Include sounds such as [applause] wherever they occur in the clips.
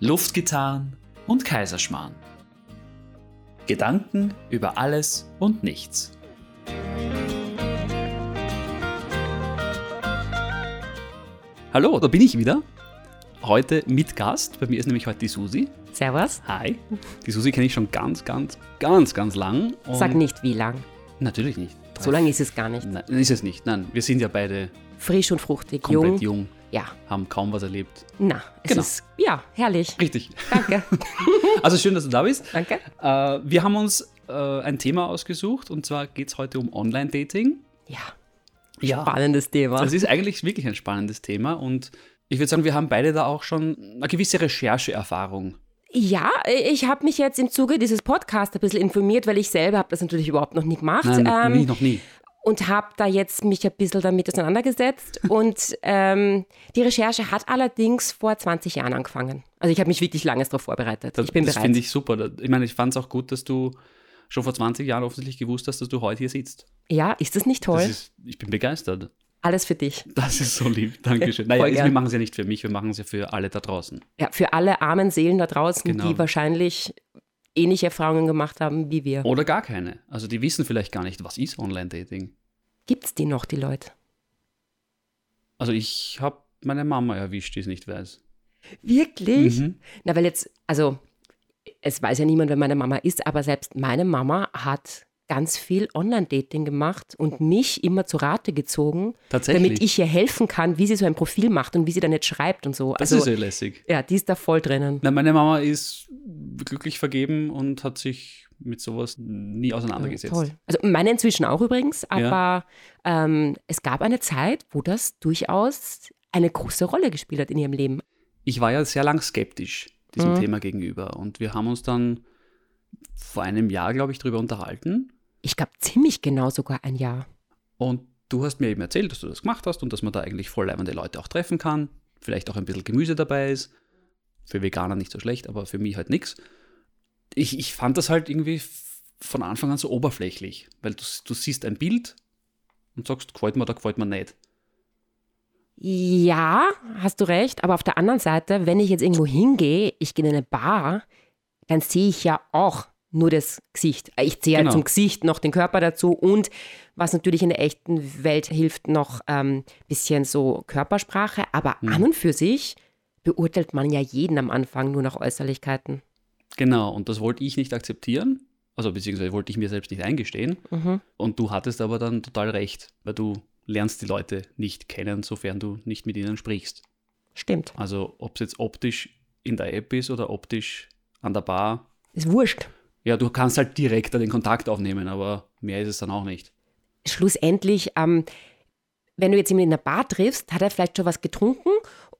Luftgitarren und Kaiserschmarrn. Gedanken über alles und nichts. Hallo, da bin ich wieder. Heute mit Gast. Bei mir ist nämlich heute die Susi. Servus. Hi. Die Susi kenne ich schon ganz, ganz, ganz, ganz lang. Sag nicht wie lang. Natürlich nicht. So lange ist es gar nicht. Nein, ist es nicht. Nein, wir sind ja beide Frisch und fruchtig, komplett jung. jung, Ja, haben kaum was erlebt. na, es Genau. ist, ja, herrlich. Richtig. Danke. [laughs] Also schön, dass du da bist. Danke. Äh, wir haben uns äh, ein Thema ausgesucht und zwar geht es heute um Online-Dating. Ja, Ja. spannendes Thema. Das ist eigentlich wirklich ein spannendes Thema und ich würde sagen, wir haben beide da auch schon eine gewisse Rechercheerfahrung. Ja, ich habe mich jetzt im Zuge dieses Podcasts ein bisschen informiert, weil ich selber habe das natürlich überhaupt noch nie gemacht. Nein, noch ähm, nie, noch nie. Und habe da jetzt mich ein bisschen damit auseinandergesetzt. und ähm, die Recherche hat allerdings vor 20 Jahren angefangen. Also ich habe mich wirklich lange darauf vorbereitet. Das, ich bin das bereit. finde ich super. Ich meine, ich fand es auch gut, dass du schon vor 20 Jahren offensichtlich gewusst hast, dass du heute hier sitzt. ja, ist das nicht toll? Das ist, ich bin begeistert. Alles für dich. Das ist so lieb. Dankeschön. Naja, wir gern. machen es ja nicht für mich, wir machen es ja für alle da draußen. Ja, für alle armen Seelen da draußen, Genau. die wahrscheinlich ähnliche Erfahrungen gemacht haben wie wir. Oder gar keine. Also die wissen vielleicht gar nicht, was ist Online-Dating. Gibt's die noch, die Leute? Also ich habe meine Mama erwischt, die es nicht weiß. Wirklich? Mhm. Na, weil jetzt, also, es weiß ja niemand, wer meine Mama ist, aber selbst meine Mama hat ganz viel Online-Dating gemacht und mich immer zu Rate gezogen, damit ich ihr helfen kann, wie sie so ein Profil macht und wie sie dann jetzt schreibt und so. Das also, ist ja lässig. ja, die ist da voll drinnen. Na, meine Mama ist glücklich vergeben und hat sich mit sowas nie auseinandergesetzt. Toll. Also meine inzwischen auch übrigens, aber ähm, es gab eine Zeit, wo das durchaus eine große Rolle gespielt hat in ihrem Leben. Ich war ja sehr lang skeptisch diesem Mhm. Thema gegenüber und wir haben uns dann vor einem Jahr, glaube ich, darüber unterhalten Ich glaube ziemlich genau sogar ein Jahr. und du hast mir eben erzählt, dass du das gemacht hast und dass man da eigentlich voll leibende Leute auch treffen kann, vielleicht auch ein bisschen Gemüse dabei ist. Für Veganer nicht so schlecht, aber für mich halt nichts. Ich, ich fand das halt irgendwie von Anfang an so oberflächlich, weil du, du siehst ein Bild und sagst, gefällt mir oder gefällt mir nicht. Ja, hast du recht. Aber auf der anderen Seite, wenn ich jetzt irgendwo hingehe, ich gehe in eine Bar, dann sehe ich ja auch nur das Gesicht. Ich halt Genau. zum Gesicht noch den Körper dazu und was natürlich in der echten Welt hilft, noch ein ähm, bisschen so Körpersprache. Aber Hm. an und für sich beurteilt man ja jeden am Anfang nur nach Äußerlichkeiten. Genau, und das wollte ich nicht akzeptieren, also beziehungsweise wollte ich mir selbst nicht eingestehen. Mhm. Und du hattest aber dann total recht, weil du lernst die Leute nicht kennen, sofern du nicht mit ihnen sprichst. Stimmt. Also ob es jetzt optisch in der App ist oder optisch an der Bar. Ist wurscht. Ja, du kannst halt direkt da den Kontakt aufnehmen, aber mehr ist es dann auch nicht. schlussendlich, ähm, wenn du jetzt jemanden in der Bar triffst, hat er vielleicht schon was getrunken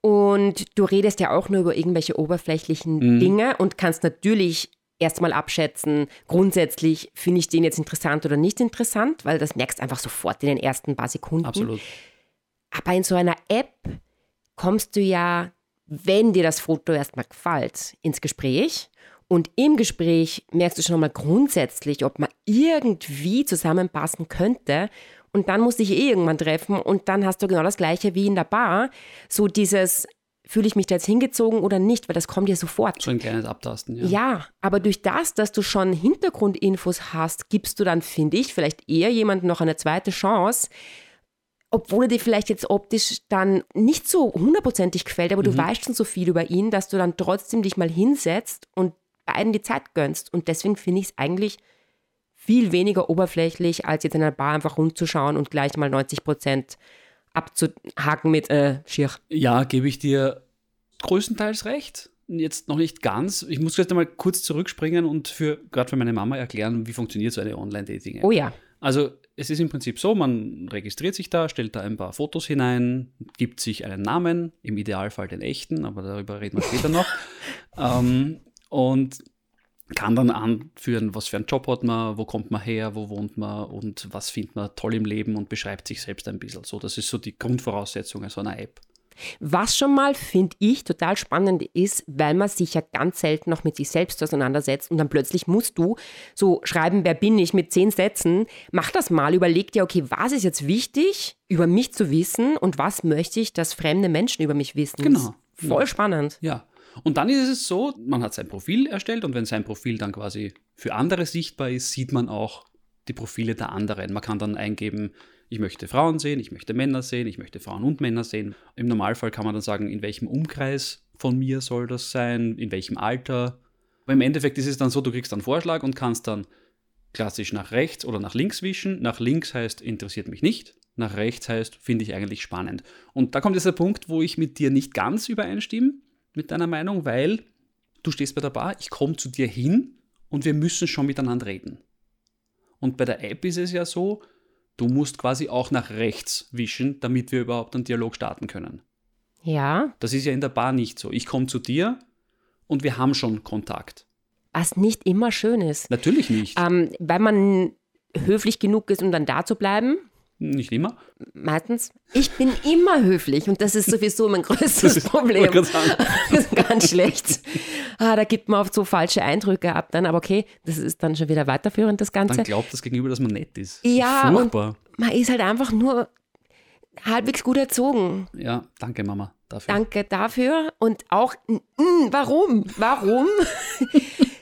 und du redest ja auch nur über irgendwelche oberflächlichen Mhm. Dinge und kannst natürlich erstmal abschätzen, grundsätzlich finde ich den jetzt interessant oder nicht interessant, weil das merkst einfach sofort in den ersten paar Sekunden. Absolut. Aber in so einer App kommst du ja, wenn dir das Foto erstmal gefällt, ins Gespräch. Und im Gespräch merkst du schon mal grundsätzlich, ob man irgendwie zusammenpassen könnte. Und dann musst du dich eh irgendwann treffen und dann hast du genau das Gleiche wie in der Bar. So dieses, fühle ich mich da jetzt hingezogen oder nicht, weil das kommt dir sofort. So ein kleines Abtasten, ja. Ja, aber durch das, dass du schon Hintergrundinfos hast, gibst du dann, finde ich, vielleicht eher jemandem noch eine zweite Chance, obwohl er dir vielleicht jetzt optisch dann nicht so hundertprozentig gefällt, aber du Mhm. weißt schon so viel über ihn, dass du dann trotzdem dich mal hinsetzt und beiden die Zeit gönnst. Und deswegen finde ich es eigentlich viel weniger oberflächlich, als jetzt in einer Bar einfach rumzuschauen und gleich mal 90 Prozent abzuhaken mit äh, Schier. Ja, gebe ich dir größtenteils recht. Jetzt noch nicht ganz. Ich muss jetzt einmal kurz zurückspringen und für gerade für meine Mama erklären, wie funktioniert so eine Online-Dating-App. Oh ja. Also es ist im Prinzip so, man registriert sich da, stellt da ein paar Fotos hinein, gibt sich einen Namen, im Idealfall den echten, aber darüber reden wir später noch. [laughs] ähm, und kann dann anführen, was für einen Job hat man, wo kommt man her, wo wohnt man und was findet man toll im Leben und beschreibt sich selbst ein bisschen. So, das ist so die Grundvoraussetzung so einer App. Was schon mal, finde ich, total spannend ist, weil man sich ja ganz selten noch mit sich selbst auseinandersetzt und dann plötzlich musst du so schreiben, wer bin ich, mit zehn Sätzen. Mach das mal, überleg dir, okay, was ist jetzt wichtig, über mich zu wissen und was möchte ich, dass fremde Menschen über mich wissen. Genau. Voll spannend. Ja. Und dann ist es so, man hat sein Profil erstellt und wenn sein Profil dann quasi für andere sichtbar ist, sieht man auch die Profile der anderen. Man kann dann eingeben, ich möchte Frauen sehen, ich möchte Männer sehen, ich möchte Frauen und Männer sehen. Im Normalfall kann man dann sagen, in welchem Umkreis von mir soll das sein, in welchem Alter. Aber im Endeffekt ist es dann so, du kriegst einen Vorschlag und kannst dann klassisch nach rechts oder nach links wischen. Nach links heißt, interessiert mich nicht. Nach rechts heißt, finde ich eigentlich spannend. Und da kommt jetzt der Punkt, wo ich mit dir nicht ganz übereinstimme, mit deiner Meinung, weil du stehst bei der Bar, ich komme zu dir hin und wir müssen schon miteinander reden. Und bei der App ist es ja so, du musst quasi auch nach rechts wischen, damit wir überhaupt einen Dialog starten können. Ja. Das ist ja in der Bar nicht so. Ich komme zu dir und wir haben schon Kontakt. Was nicht immer schön ist. Natürlich nicht. Ähm, weil man höflich genug ist, um dann da zu bleiben. Nicht immer. Meistens. Ich bin immer höflich und das ist sowieso mein größtes [laughs] Problem. [laughs] Das ist ganz schlecht. Ah, da gibt man oft so falsche Eindrücke ab dann, aber okay, das ist dann schon wieder weiterführend, das Ganze. Dann glaubt das Gegenüber, dass man nett ist. Ja, Furchtbar. Man ist halt einfach nur halbwegs gut erzogen. Ja, danke Mama dafür. Danke dafür. Und auch, mm, warum? Warum? [laughs]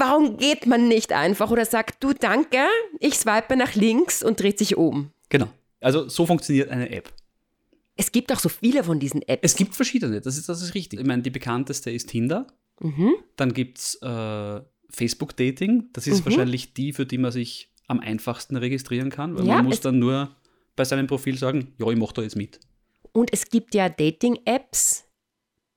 warum geht man nicht einfach oder sagt, du danke, ich swipe nach links und dreht sich um? Genau. Also so funktioniert eine App. Es gibt auch so viele von diesen Apps. Es gibt verschiedene, das ist, das ist richtig. Ich meine, die bekannteste ist Tinder. Mhm. Dann gibt es äh, Facebook Dating. Das ist Mhm. wahrscheinlich die, für die man sich am einfachsten registrieren kann, weil Ja, man muss dann nur bei seinem Profil sagen, ja, ich mache da jetzt mit. Und es gibt ja Dating-Apps,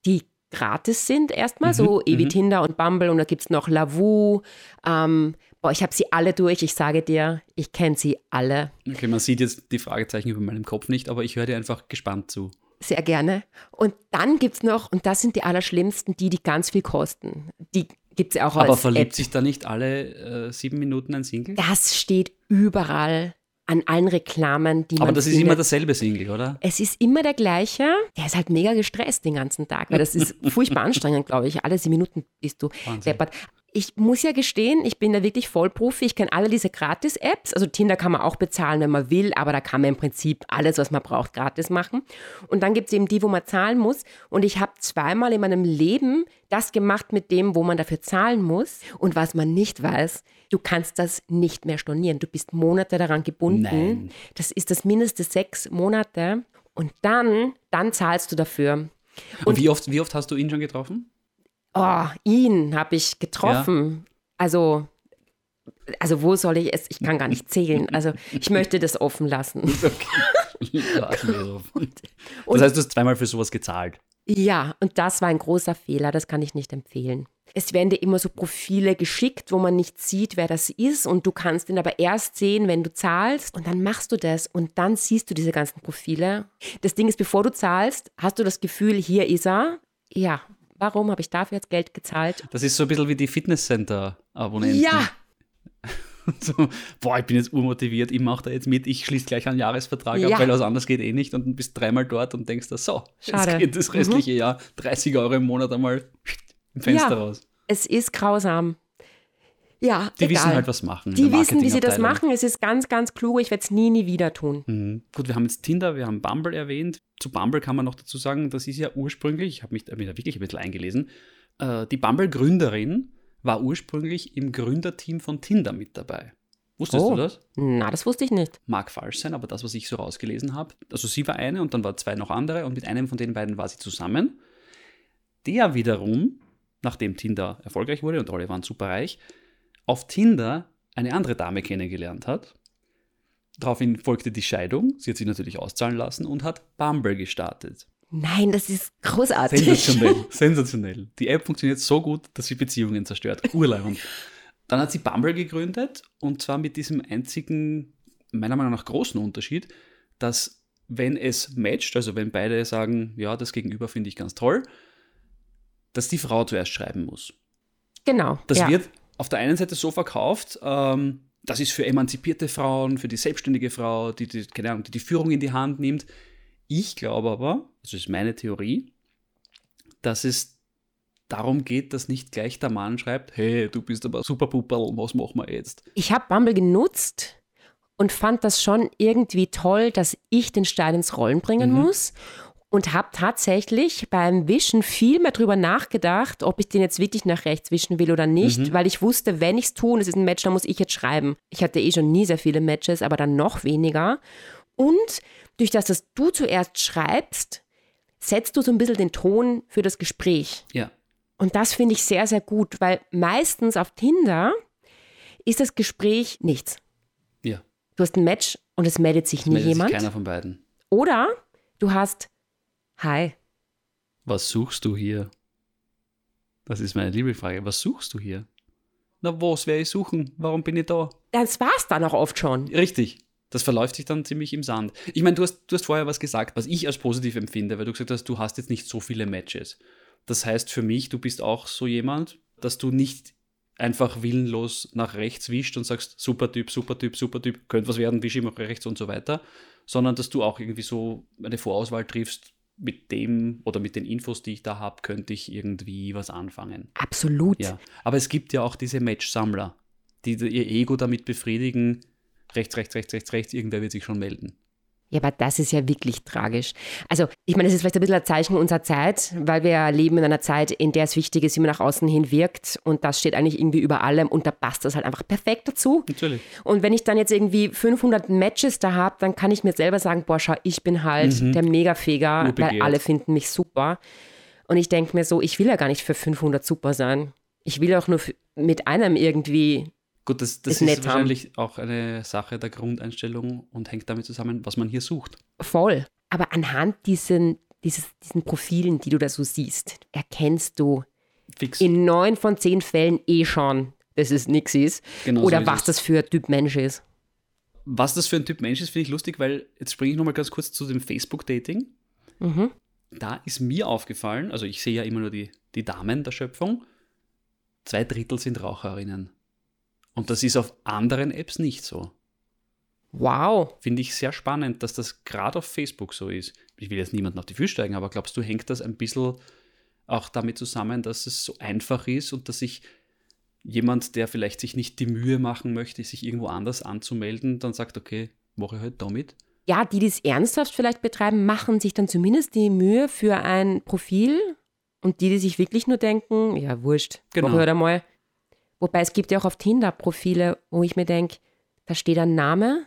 die gratis sind erstmal, Mhm, so Evi mhm. Tinder und Bumble und da gibt es noch Lavu. Ähm, boah, ich habe sie alle durch, ich sage dir, ich kenne sie alle Okay, man sieht jetzt die Fragezeichen über meinem Kopf nicht, aber ich höre dir einfach gespannt zu. sehr gerne. Und dann gibt es noch, und das sind die allerschlimmsten, die, die ganz viel kosten. Die gibt es auch Aber verliebt App. sich da nicht alle äh, sieben Minuten ein Single? Das steht überall an allen Reklamen, die man Aber das ist findet. immer dasselbe Single, oder? Es ist immer der gleiche. Der ist halt mega gestresst den ganzen Tag, weil das ist [laughs] furchtbar anstrengend, glaube ich. Alle sieben Minuten bist du deppert. Ich muss ja gestehen, ich bin da wirklich Vollprofi. Ich kenne alle diese Gratis-Apps. Also Tinder kann man auch bezahlen, wenn man will, aber da kann man im Prinzip alles, was man braucht, gratis machen. Und dann gibt es eben die, wo man zahlen muss. Und ich habe zweimal in meinem Leben das gemacht mit dem, wo man dafür zahlen muss. Und was man nicht weiß, du kannst das nicht mehr stornieren. Du bist Monate daran gebunden. Nein. Das ist das Mindeste sechs Monate. Und dann, dann zahlst du dafür. Und wie oft, wie oft hast du ihn schon getroffen? Oh, ihn habe ich getroffen. Also, also wo soll ich es? Ich kann gar nicht zählen. Also ich möchte das offen lassen. Lass mir so. das heißt, du hast zweimal für sowas gezahlt. Ja, und das war ein großer Fehler. Das kann ich nicht empfehlen. Es werden dir immer so Profile geschickt, wo man nicht sieht, wer das ist. Und du kannst ihn aber erst sehen, wenn du zahlst. Und dann machst du das. Und dann siehst du diese ganzen Profile. Das Ding ist, bevor du zahlst, hast du das Gefühl, hier ist er. Ja, warum habe ich dafür jetzt Geld gezahlt? Das ist so ein bisschen wie die Fitnesscenter-Abonnenten. Ja, [laughs] So, boah, ich bin jetzt urmotiviert, ich mache da jetzt mit, ich schließe gleich einen Jahresvertrag Ja. ab, weil was anderes geht eh nicht und du bist dreimal dort und denkst da, so, Schade. jetzt geht das restliche Jahr 30 Euro im Monat einmal im Fenster Ja. raus. es ist grausam. Ja, Die egal. wissen halt, was machen. Die wissen, wie sie das machen. Es ist ganz, ganz klug. Ich werde es nie, nie wieder tun. Mhm. Gut, wir haben jetzt Tinder, wir haben Bumble erwähnt. Zu Bumble kann man noch dazu sagen, das ist ja ursprünglich, ich habe mich, hab mich da wirklich ein bisschen eingelesen, äh, die Bumble-Gründerin war ursprünglich im Gründerteam von Tinder mit dabei. Wusstest Oh. du das? Na, das wusste ich nicht. Mag falsch sein, aber das, was ich so rausgelesen habe, also sie war eine und dann waren zwei noch andere und mit einem von den beiden war sie zusammen. Der wiederum, nachdem Tinder erfolgreich wurde und alle waren super reich, auf Tinder eine andere Dame kennengelernt hat. Daraufhin folgte die Scheidung, sie hat sich natürlich auszahlen lassen und hat Bumble gestartet. Nein, das ist großartig. Sensationell, [laughs] sensationell. Die App funktioniert so gut, dass sie Beziehungen zerstört. Urleibend. Dann hat sie Bumble gegründet und zwar mit diesem einzigen, meiner Meinung nach großen Unterschied, dass wenn es matcht, also wenn beide sagen, ja, das Gegenüber finde ich ganz toll, dass die Frau zuerst schreiben muss. Genau. Das ja. wird auf der einen Seite so verkauft, ähm, das ist für emanzipierte Frauen, für die selbstständige Frau, die die, keine Ahnung, die die Führung in die Hand nimmt. Ich glaube aber, das ist meine Theorie, dass es darum geht, dass nicht gleich der Mann schreibt, hey, du bist aber super Puperl, was machen wir jetzt? Ich habe Bumble genutzt und fand das schon irgendwie toll, dass ich den Stein ins Rollen bringen Mhm. muss. Und habe tatsächlich beim Wischen viel mehr drüber nachgedacht, ob ich den jetzt wirklich nach rechts wischen will oder nicht, Mhm. weil ich wusste, wenn ich es tue und es ist ein Match, dann muss ich jetzt schreiben. Ich hatte eh schon nie sehr viele Matches, aber dann noch weniger. Und durch das, dass du zuerst schreibst, setzt du so ein bisschen den Ton für das Gespräch. Ja. Und das finde ich sehr, sehr gut, weil meistens auf Tinder ist das Gespräch nichts. Ja. Du hast ein Match und es meldet sich nie Meldet sich jemand. keiner von beiden. Oder du hast Hi. Was suchst du hier? Das ist meine Lieblingsfrage. Was suchst du hier? Na, was werde ich suchen? Warum bin ich da? Das war's dann auch oft schon. Richtig. Das verläuft sich dann ziemlich im Sand. Ich meine, du hast, du hast vorher was gesagt, was ich als positiv empfinde, weil du gesagt hast, du hast jetzt nicht so viele Matches. Das heißt für mich, du bist auch so jemand, dass du nicht einfach willenlos nach rechts wischt und sagst, super Typ, super Typ, super Typ, könnte was werden, wisch immer rechts und so weiter, sondern dass du auch irgendwie so eine Vorauswahl triffst, mit dem oder mit den Infos, die ich da habe, könnte ich irgendwie was anfangen. Absolut. Ja, aber es gibt ja auch diese Match-Sammler, die ihr Ego damit befriedigen, rechts, rechts, rechts, rechts, rechts, irgendwer wird sich schon melden. Ja, aber das ist ja wirklich tragisch. Also, ich meine, es ist vielleicht ein bisschen ein Zeichen unserer Zeit, weil wir leben in einer Zeit, in der es wichtig ist, wie man nach außen hin wirkt. Und das steht eigentlich irgendwie über allem und da passt das halt einfach perfekt dazu. Natürlich. Und wenn ich dann jetzt irgendwie 500 Matches da habe, dann kann ich mir selber sagen, boah, schau, ich bin halt der Megafeger, weil alle finden mich super. Und ich denke mir so, ich will ja gar nicht für 500 super sein. Ich will auch nur mit einem irgendwie Gut, das, das Ist nett haben. wahrscheinlich auch eine Sache der Grundeinstellung und hängt damit zusammen, was man hier sucht. voll. Aber anhand diesen, dieses, diesen Profilen, die du da so siehst, erkennst du Fix. in neun von zehn Fällen eh schon, dass es nichts ist. Genau so oder ist was es. das für ein Typ Mensch ist. Was das für ein Typ Mensch ist, finde ich lustig, weil jetzt springe ich nochmal ganz kurz zu dem Facebook-Dating. Mhm. Da ist mir aufgefallen, also ich sehe ja immer nur die, die Damen der Schöpfung, zwei Drittel sind Raucherinnen. Und das ist auf anderen Apps nicht so. Wow. Finde ich sehr spannend, dass das gerade auf Facebook so ist. Ich will jetzt niemanden auf die Füße steigen, aber glaubst du, hängt das ein bisschen auch damit zusammen, dass es so einfach ist und dass sich jemand, der vielleicht sich nicht die Mühe machen möchte, sich irgendwo anders anzumelden, dann sagt, okay, mache ich halt damit. Ja, die, die es ernsthaft vielleicht betreiben, machen sich dann zumindest die Mühe für ein Profil. Und die, die sich wirklich nur denken, ja, wurscht, Genau. mach halt einmal. Wobei es gibt ja auch auf Tinder Profile, wo ich mir denke, da steht ein Name,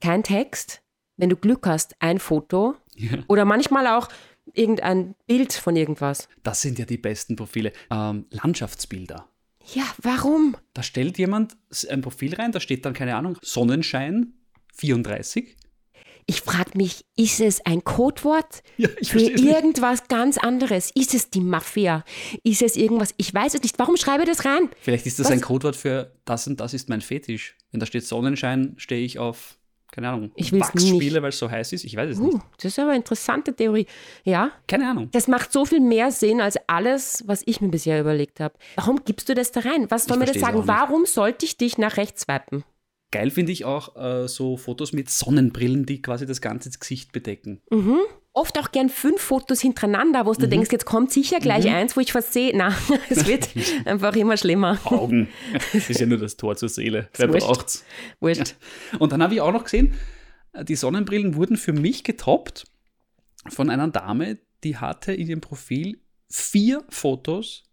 kein Text. Wenn du Glück hast, ein Foto. Ja. Oder manchmal auch irgendein Bild von irgendwas. Das sind ja die besten Profile. Ähm, Landschaftsbilder. Ja, warum? Da stellt jemand ein Profil rein, da steht dann, keine Ahnung, Sonnenschein 34. Ich frage mich, ist es ein Codewort Ja, ich für es nicht. irgendwas ganz anderes? Ist es die Mafia? Ist es irgendwas? Ich weiß es nicht. Warum schreibe ich das rein? Vielleicht ist das Was? ein Codewort für das und das ist mein Fetisch. Wenn da steht Sonnenschein, stehe ich auf, keine Ahnung, Ich Wachsspiele, weil es so heiß ist. Ich weiß es nicht. Uh, das ist aber eine interessante Theorie. Ja, Keine Ahnung. das macht so viel mehr Sinn als alles, was ich mir bisher überlegt habe. Warum gibst du das da rein? Was soll Ich mir das sagen? nicht. Warum sollte ich dich nach rechts swipen? Geil finde ich auch äh, so Fotos mit Sonnenbrillen, die quasi das ganze Gesicht bedecken. Oft auch gern fünf Fotos hintereinander, wo du Mhm. denkst, jetzt kommt sicher gleich eins, wo ich was sehe. Na, es wird [laughs] einfach immer schlimmer. Augen. [laughs] Das ist ja nur das Tor zur Seele. Wer wurscht. braucht's? Wurscht. Und dann habe ich auch noch gesehen, äh, die Sonnenbrillen wurden für mich getoppt von einer Dame, die hatte in ihrem Profil vier Fotos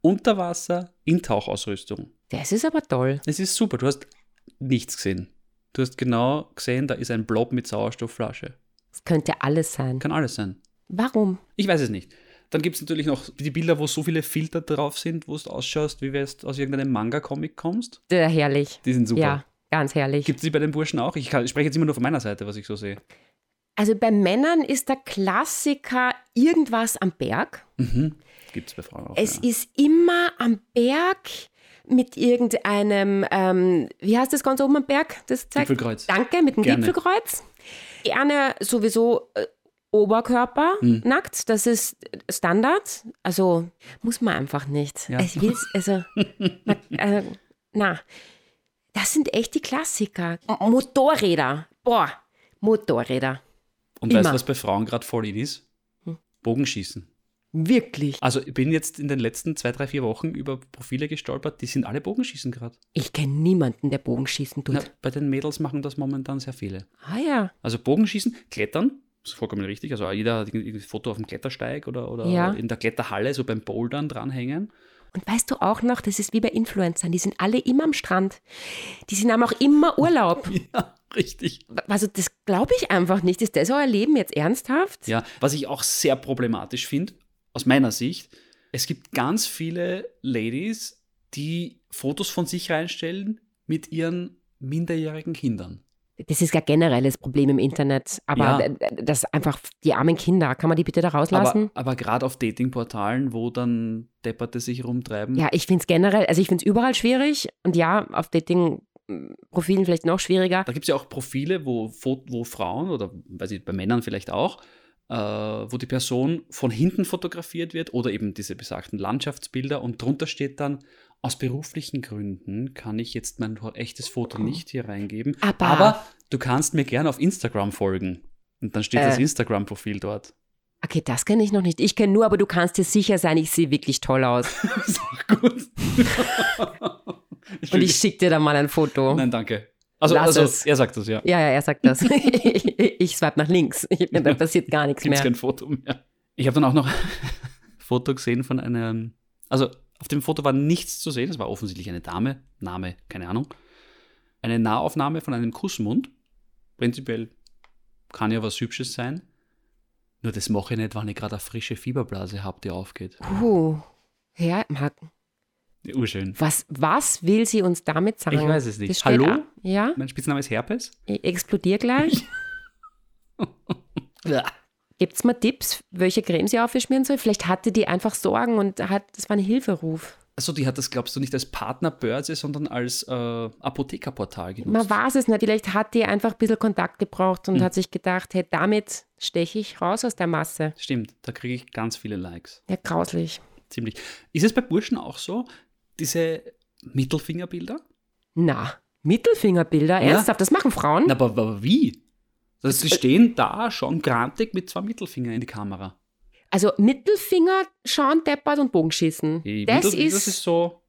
unter Wasser in Tauchausrüstung. Das ist aber toll. Es ist super, du hast nichts gesehen. Du hast genau gesehen, da ist ein Blob mit Sauerstoffflasche. Das könnte alles sein. Kann alles sein. Warum? Ich weiß es nicht. Dann gibt es natürlich noch die Bilder, wo so viele Filter drauf sind, wo du ausschaust, wie wenn du aus irgendeinem Manga-Comic kommst. Sehr herrlich. Die sind super. Ja, ganz herrlich. Gibt es die bei den Burschen auch? Ich, kann, ich spreche jetzt immer nur von meiner Seite, was ich so sehe. Also bei Männern ist der Klassiker irgendwas am Berg. Gibt es bei Frauen auch. Es ja. ist immer am Berg mit irgendeinem, ähm, wie heißt das ganz oben am Berg? Das zeigt, Gipfelkreuz. Danke, mit dem Gerne. Gipfelkreuz. Gerne sowieso äh, Oberkörper Hm. nackt, das ist Standard. Also muss man einfach nicht. Ja. Ich will's, also, [laughs] na, äh, na, das sind echt die Klassiker. M- Motorräder, boah, Motorräder, Und weißt immer. du, was bei Frauen gerade voll in ist? Bogenschießen. Wirklich. Also ich bin jetzt in den letzten zwei, drei, vier Wochen über Profile gestolpert, die sind alle Bogenschießen gerade. Ich kenne niemanden, der Bogenschießen tut. Na, Bei den Mädels machen das momentan sehr viele. Ah ja, Also Bogenschießen, Klettern, ist vollkommen richtig. Also jeder hat ein Foto auf dem Klettersteig oder, oder Ja. in der Kletterhalle, so beim Bouldern dranhängen. Und weißt du auch noch, das ist wie bei Influencern, die sind alle immer am Strand. Die sind haben auch immer Urlaub. [laughs] Ja, richtig. Also das glaube ich einfach nicht. Ist das euer Leben jetzt ernsthaft? Ja, was ich auch sehr problematisch finde, aus meiner Sicht, es gibt ganz viele Ladies, die Fotos von sich reinstellen mit ihren minderjährigen Kindern. Das ist ja generelles Problem im Internet. Aber Ja. das einfach die armen Kinder, kann man die bitte da rauslassen? Aber, aber gerade auf Datingportalen, wo dann Depperte sich rumtreiben. Ja, ich finde es generell, also ich finde es überall schwierig und ja, auf Dating-Profilen vielleicht noch schwieriger. Da gibt es ja auch Profile, wo, wo Frauen oder weiß ich, bei Männern vielleicht auch, wo die Person von hinten fotografiert wird oder eben diese besagten Landschaftsbilder und drunter steht dann, aus beruflichen Gründen kann ich jetzt mein echtes Foto nicht hier reingeben, Aber- du kannst mir gerne auf Instagram folgen. Und dann steht das Äh. Instagram-Profil dort. Okay, das kenne ich noch nicht. Ich kenne nur, aber du kannst dir sicher sein, ich sehe wirklich toll aus. [laughs] ist auch gut. Und ich schicke dir dann mal ein Foto. Nein, danke. Also, Lass also es. er sagt das, ja. Ja, ja, er sagt das. [laughs] ich swipe nach links. Da passiert gar nichts Gibt es mehr. kein Foto mehr. Ich habe dann auch noch ein [laughs] Foto gesehen von einem, also auf dem Foto war nichts zu sehen, es war offensichtlich eine Dame, Name, keine Ahnung. Eine Nahaufnahme von einem Kussmund. Prinzipiell kann ja was Hübsches sein. Nur das mache ich nicht, wenn ich gerade eine frische Fieberblase habe, die aufgeht. Puh. Ja, Ja, Urschön. was, was will sie uns damit sagen? Ich weiß es nicht. Hallo? da. Ja, Mein Spitzname ist Herpes. ich explodiere gleich. Gibt es mal Tipps, welche Creme sie aufschmieren soll? Vielleicht hatte die einfach Sorgen und hat, das war ein Hilferuf. Also die hat das, glaubst du, nicht als Partnerbörse, sondern als äh, Apothekerportal genutzt. Man weiß es nicht. Vielleicht hat die einfach ein bisschen Kontakt gebraucht Hm. und hat sich gedacht, hey, damit steche ich raus aus der Masse. Stimmt, da kriege ich ganz viele Likes. Ja, grauslich. Ziemlich. Ist es bei Burschen auch so, diese Mittelfingerbilder? Na, Mittelfingerbilder, ernsthaft, das machen Frauen? Na, aber, aber wie? Also, die stehen da schon grantig mit zwei Mittelfingern in die Kamera. Also Mittelfinger, schauen, deppert und Bogenschießen. Die Das Mittel- ist, das ist so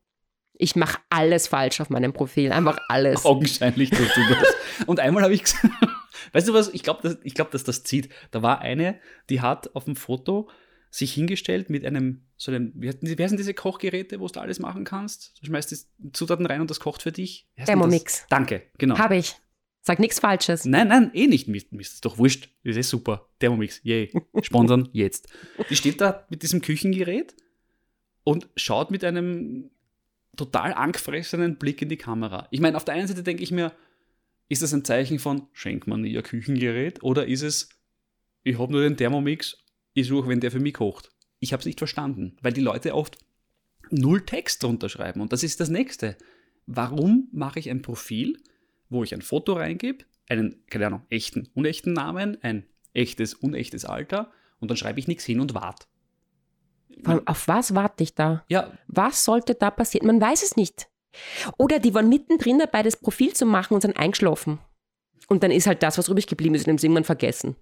ich mache alles falsch auf meinem Profil, einfach alles. [laughs] augenscheinlich, tust du das. Und einmal habe ich gesagt, [laughs] weißt du was, ich glaube, dass, ich glaub, dass das zieht. Da war eine, die hat auf dem Foto sich hingestellt mit einem, so einem, wie, heißen diese Kochgeräte, wo du alles machen kannst? Du schmeißt die Zutaten rein und das kocht für dich. Thermomix. Danke, genau. Habe ich. Sag nichts Falsches. Nein, nein, eh nicht. Mir ist doch wurscht. Das ist eh super. Thermomix, yay. [laughs] Sponsern jetzt. Die steht da mit diesem Küchengerät und schaut mit einem total angefressenen Blick in die Kamera. Ich meine, auf der einen Seite denke ich mir, ist das ein Zeichen von, schenkt man ihr Küchengerät? Oder ist es, ich habe nur den Thermomix, ich suche, wenn der für mich kocht. Ich habe es nicht verstanden, weil die Leute oft null Text drunter schreiben. Und das ist das Nächste. Warum mache ich ein Profil, wo ich ein Foto reingebe, einen, keine Ahnung, echten, unechten Namen, ein echtes, unechtes Alter und dann schreibe ich nichts hin und warte. Auf was warte ich da? Ja, Was sollte da passieren? Man weiß es nicht. Oder die waren mittendrin dabei, das Profil zu machen und sind eingeschlafen. Und dann ist halt das, was übrig geblieben ist, und haben sie irgendwann vergessen.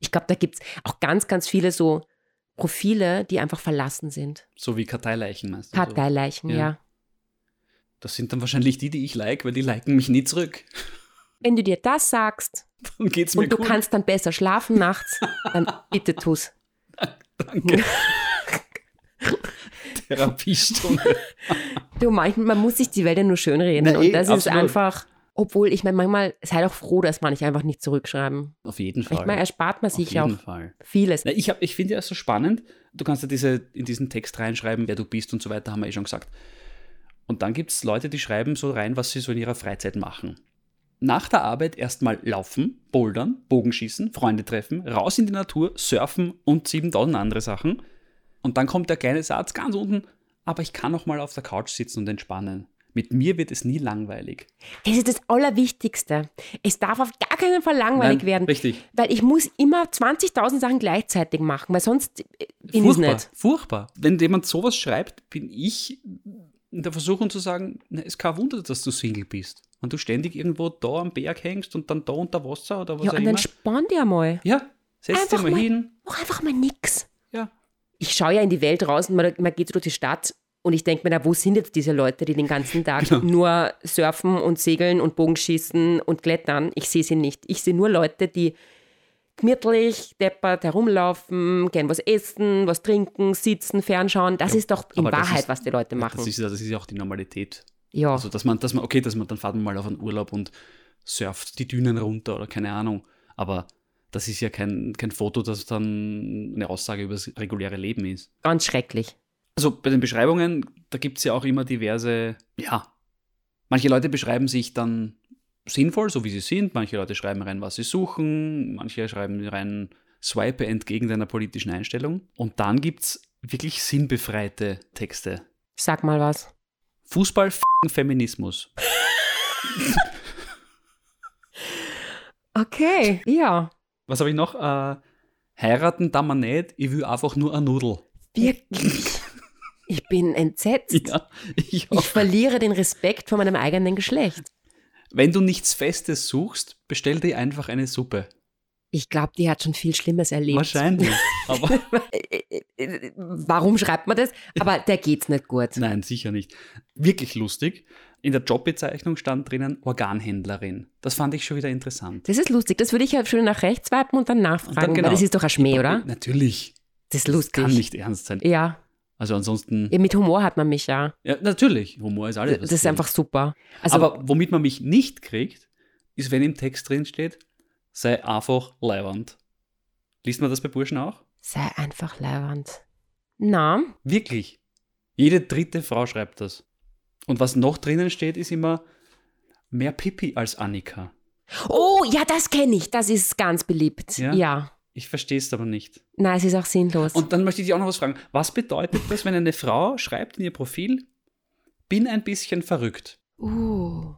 Ich glaube, da gibt es auch ganz, ganz viele so Profile, die einfach verlassen sind. so wie Karteileichen meinst du? So. Ja. ja. Das sind dann wahrscheinlich die, die ich like, weil die liken mich nie zurück. [laughs] Wenn du dir das sagst Dann geht's mir und du gut. kannst dann besser schlafen nachts, dann [laughs] bitte tu's. Danke. [laughs] Therapiestunde. Du, manchmal, man muss sich die Welt ja nur schön reden. Na, und eh, das ist absolut. einfach, obwohl ich meine, manchmal seid auch froh, dass man nicht einfach nicht zurückschreiben. Auf jeden Fall. Ich meine, erspart man sich auch Fall. vieles. Na, ich hab, ich finde ja so spannend, du kannst ja diese, in diesen Text reinschreiben, wer du bist und so weiter, haben wir eh schon gesagt. Und dann gibt es Leute, die schreiben so rein, was sie so in ihrer Freizeit machen. Nach der Arbeit erstmal laufen, bouldern, Bogenschießen, Freunde treffen, raus in die Natur, surfen und 7000 andere Sachen. Und dann kommt der kleine Satz ganz unten, aber ich kann auch mal auf der Couch sitzen und entspannen. Mit mir wird es nie langweilig. Das ist das Allerwichtigste. Es darf auf gar keinen Fall langweilig Nein, werden. richtig. Weil ich muss immer 20.000 Sachen gleichzeitig machen, weil sonst äh, bin Furchtbar, nicht. furchtbar. Wenn jemand sowas schreibt, bin ich in der Versuchung zu sagen, na, es ist kein Wunder, dass du Single bist. Und du ständig irgendwo da am Berg hängst und dann da unter Wasser oder was Ja, auch und immer. dann spann dir mal. Ja, setz Einfach dich mal, mal- hin. Mach einfach mal nix. Ja. Ich schaue ja in die Welt raus und man, man geht so durch die Stadt und ich denke mir, na, wo sind jetzt diese Leute, die den ganzen Tag Genau. nur surfen und segeln und Bogenschießen und klettern? Ich sehe sie nicht. Ich sehe nur Leute, die gemütlich, deppert herumlaufen, gern was essen, was trinken, sitzen, fernschauen. Das ist doch in Wahrheit, ist- was die Leute machen. Das ist, ja- das ist ja auch die Normalität. ja, Also, dass man, dass man, okay, dass man dann fahrt man mal auf einen Urlaub und surft die Dünen runter oder keine Ahnung. Aber das ist ja kein, kein Foto, das dann eine Aussage über das reguläre Leben ist. ganz schrecklich. Also bei den Beschreibungen, da gibt es ja auch immer diverse, ja, manche Leute beschreiben sich dann sinnvoll, so wie sie sind, manche Leute schreiben rein, was sie suchen, manche schreiben rein, swipe entgegen deiner politischen Einstellung. Und dann gibt es wirklich sinnbefreite Texte. Sag mal was. Fußball, Feminismus. [laughs] Okay, ja. Was habe ich noch? Äh, heiraten da man nicht, ich will einfach nur eine Nudel. Wirklich. Ich bin entsetzt. Ja, ich Ich verliere den Respekt vor meinem eigenen Geschlecht. Wenn du nichts Festes suchst, bestell dir einfach eine Suppe. Ich glaube, die hat schon viel Schlimmes erlebt. Wahrscheinlich. [laughs] Aber Warum schreibt man das? Aber der geht's nicht gut. nein, sicher nicht. Wirklich lustig. In der Jobbezeichnung stand drinnen Organhändlerin. Das fand ich schon wieder interessant. Das ist lustig. Das würde ich ja schon nach rechts swipen und dann nachfragen, Und dann genau. das ist doch ein Schmäh, oder? Natürlich. Das ist Das lustig. kann nicht ernst sein. Ja. Also ansonsten, ja, mit Humor hat man mich ja. ja, natürlich. Humor ist alles. Das ist einfach super. Also, Aber womit man mich nicht kriegt, ist, wenn im Text drin steht, sei einfach leiwand. Liest man das bei Burschen auch? sei einfach leiwand. Na, Wirklich. Jede dritte Frau schreibt das. Und was noch drinnen steht, ist immer mehr Pipi als Annika. oh, ja, das kenne ich. Das ist ganz beliebt. Ja? ja. Ich verstehe es aber nicht. Nein, es ist auch sinnlos. Und dann möchte ich dich auch noch was fragen. Was bedeutet das, wenn eine Frau schreibt in ihr Profil, bin ein bisschen verrückt? uh,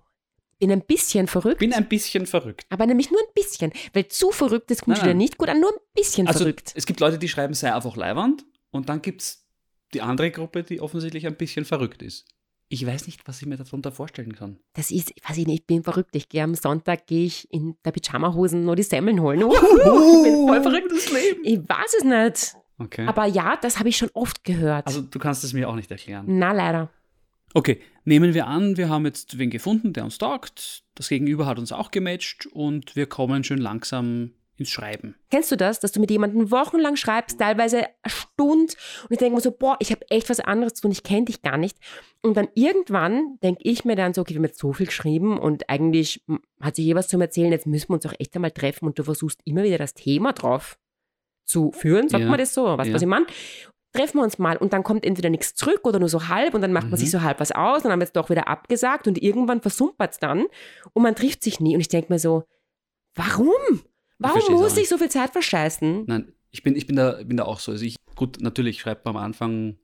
bin ein bisschen verrückt. Bin ein bisschen verrückt. aber nämlich nur ein bisschen. Weil zu verrückt, das kommt Nein, nein. nicht gut an. Nur ein bisschen Also verrückt. es gibt Leute, die schreiben, sei einfach Leiwand. Und dann gibt es die andere Gruppe, die offensichtlich ein bisschen verrückt ist. Ich weiß nicht, was ich mir darunter vorstellen kann. Das ist, weiß ich nicht, ich bin verrückt. Ich gehe am Sonntag, gehe ich in der Pyjamahosen nur die Semmeln holen. Uh, ich bin voll verrückt. das Leben. Ich weiß es nicht. Okay. Aber ja, das habe ich schon oft gehört. also du kannst es mir auch nicht erklären. Na, leider. Okay, nehmen wir an, wir haben jetzt wen gefunden, der uns taugt. Das Gegenüber hat uns auch gematcht und wir kommen schön langsam ins Schreiben. Kennst du das, dass du mit jemandem wochenlang schreibst, teilweise eine Stunde und ich denke mir so, boah, ich habe echt was anderes zu tun, ich kenne dich gar nicht. Und dann irgendwann denke ich mir dann so, okay, wir haben jetzt so viel geschrieben und eigentlich hat sich eh was zum Erzählen, jetzt müssen wir uns auch echt einmal treffen und du versuchst immer wieder das Thema drauf zu führen, sagt Ja. man das so, weißt du, Ja. was ich meine? Treffen wir uns mal und dann kommt entweder nichts zurück oder nur so halb und dann macht man Mhm. sich so halb was aus und dann haben wir es doch wieder abgesagt und irgendwann versumpert es dann und man trifft sich nie und ich denke mir so, warum? Warum auch muss ich so viel Zeit verscheißen? Nein, ich bin, ich bin, da, bin da auch so. Also ich, gut, natürlich schreibt man am Anfang,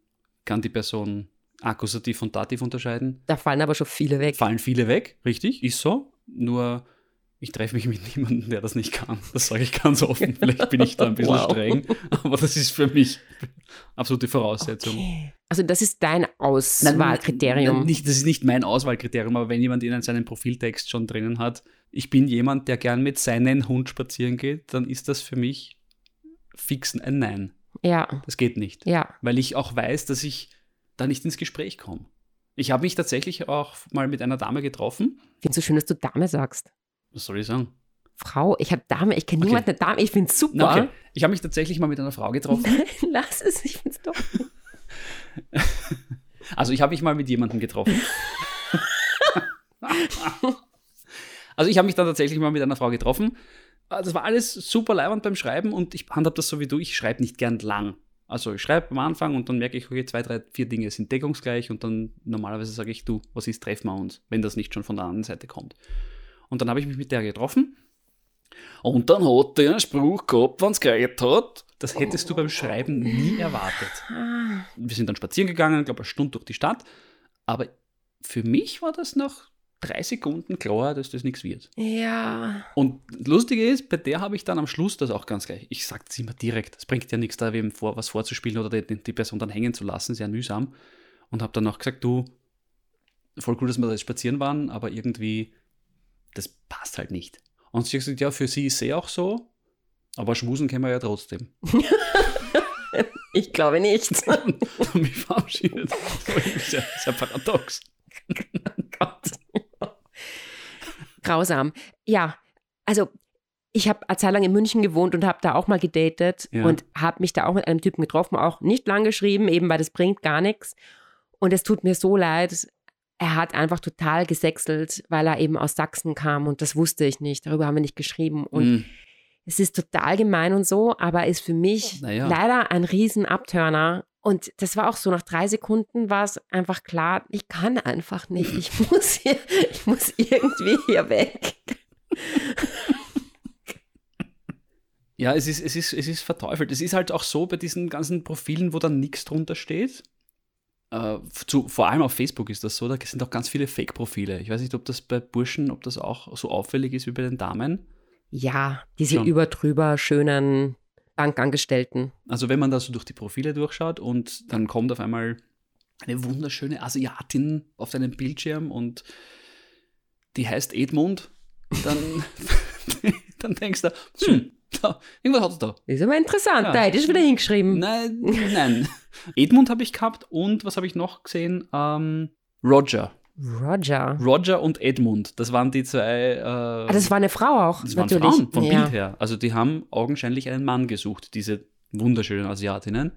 kann die Person Akkusativ und Dativ unterscheiden. Da fallen aber schon viele weg. Fallen viele weg, richtig, ist so. Nur ich treffe mich mit niemandem, der das nicht kann. Das sage ich ganz offen. [laughs] Vielleicht bin ich da ein bisschen Wow. streng, aber das ist für mich absolute Voraussetzung. Okay. Also das ist dein Nein, Auswahlkriterium. nein, Nicht, das ist nicht mein Auswahlkriterium, aber wenn jemand in seinem Profiltext schon drinnen hat, ich bin jemand, der gern mit seinem Hund spazieren geht, dann ist das für mich fix ein Nein. Ja, Das geht nicht. ja. Weil ich auch weiß, dass ich da nicht ins Gespräch komme. Ich habe mich tatsächlich auch mal mit einer Dame getroffen. Ich finde es so schön, dass du Dame sagst. Was soll ich sagen? Frau, ich habe Dame, ich kenne Okay. niemanden eine Dame, ich finde es super. Na, okay. Ich habe mich tatsächlich mal mit einer Frau getroffen. Nein, [laughs] lass es, ich finde es doch. [laughs] Also ich habe mich mal mit jemandem getroffen. [laughs] also ich habe mich dann tatsächlich mal mit einer Frau getroffen. Das war alles super leibend beim Schreiben und ich handhab das so wie du, ich schreibe nicht gern lang. Also ich schreibe am Anfang und dann merke ich, okay, zwei, drei, vier Dinge sind deckungsgleich und dann normalerweise sage ich, du, was ist, treffen wir uns, wenn das nicht schon von der anderen Seite kommt. Und dann habe ich mich mit der getroffen und dann hat der einen Spruch gehabt, wenn es geredet hat. Das hättest du beim Schreiben nie erwartet wir sind dann spazieren gegangen, glaube eine Stunde durch die Stadt. Aber für mich war das nach drei Sekunden klar, dass das nichts wird. Ja. Und das Lustige ist, bei der habe ich dann am Schluss das auch ganz gleich. Ich sage es immer direkt. Es bringt ja nichts, da wem vor, was vorzuspielen oder die, die Person dann hängen zu lassen, sehr mühsam. Und habe dann auch gesagt, du, voll cool, dass wir da jetzt spazieren waren, aber irgendwie, das passt halt nicht. Und sie hat gesagt, ja, für sie ist es eh auch so, aber schmusen können wir ja trotzdem. [laughs] Ich glaube nicht. [laughs] und mich verabschiedet. Das irgendwie sehr, sehr paradox. [laughs] Gott. Grausam. Ja, also ich habe eine Zeit lang in München gewohnt und habe da auch mal gedatet Ja. und habe mich da auch mit einem Typen getroffen, auch nicht lang geschrieben, eben weil das bringt gar nichts. Und es tut mir so leid. Er hat einfach total gesächselt, weil er eben aus Sachsen kam und das wusste ich nicht. Darüber haben wir nicht geschrieben. Und Mm. es ist total gemein und so, aber ist für mich Naja. leider ein riesen Abturner. Und das war auch so, nach drei Sekunden war es einfach klar, ich kann einfach nicht. Ich [laughs] muss hier, ich muss irgendwie hier weg. Ja, es ist, es, ist, es ist verteufelt. Es ist halt auch so bei diesen ganzen Profilen, wo dann nichts drunter steht. Äh, zu, vor allem auf Facebook ist das so, da sind auch ganz viele Fake-Profile. Ich weiß nicht, ob das bei Burschen, ob das auch so auffällig ist wie bei den Damen. Ja, diese Schon. übertrüber schönen Bankangestellten. Also wenn man da so durch die Profile durchschaut und dann kommt auf einmal eine wunderschöne Asiatin auf deinem Bildschirm und die heißt Edmund, dann, [laughs] dann denkst du, hm, da, irgendwas hat es da. Ist aber interessant, Ja. da hätte ich wieder hingeschrieben. Nein, nein. Edmund habe ich gehabt und was habe ich noch gesehen? Ähm, Roger. Roger. Roger und Edmund. Das waren die zwei. Äh, Ah, das war eine Frau auch, das waren natürlich. Frauen vom ja. Bild her. Also die haben augenscheinlich einen Mann gesucht, diese wunderschönen Asiatinnen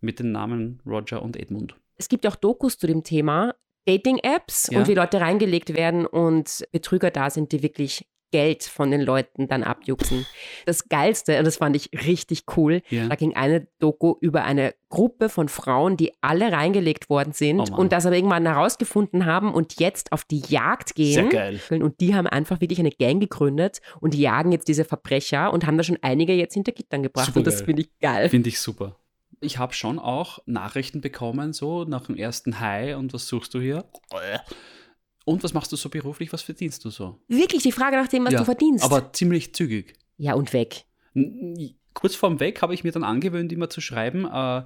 mit den Namen Roger und Edmund. Es gibt auch Dokus zu dem Thema Dating-Apps Ja. und wie Leute reingelegt werden und Betrüger da sind, die wirklich Geld von den Leuten dann abjuxen. Das Geilste, und das fand ich richtig cool, Ja. da ging eine Doku über eine Gruppe von Frauen, die alle reingelegt worden sind Oh und das aber irgendwann herausgefunden haben und jetzt auf die Jagd Sehr gehen. geil. Und die haben einfach wirklich eine Gang gegründet und die jagen jetzt diese Verbrecher und haben da schon einige jetzt hinter Gittern gebracht. Und das finde ich geil. Finde ich super. Ich habe schon auch Nachrichten bekommen, so nach dem ersten Hi und was suchst du hier? Und was machst du so beruflich? Was verdienst du so? Wirklich die Frage nach dem, was Ja, du verdienst. Aber ziemlich zügig. ja, und weg. N- Kurz vorm Weg habe ich mir dann angewöhnt, immer zu schreiben, äh,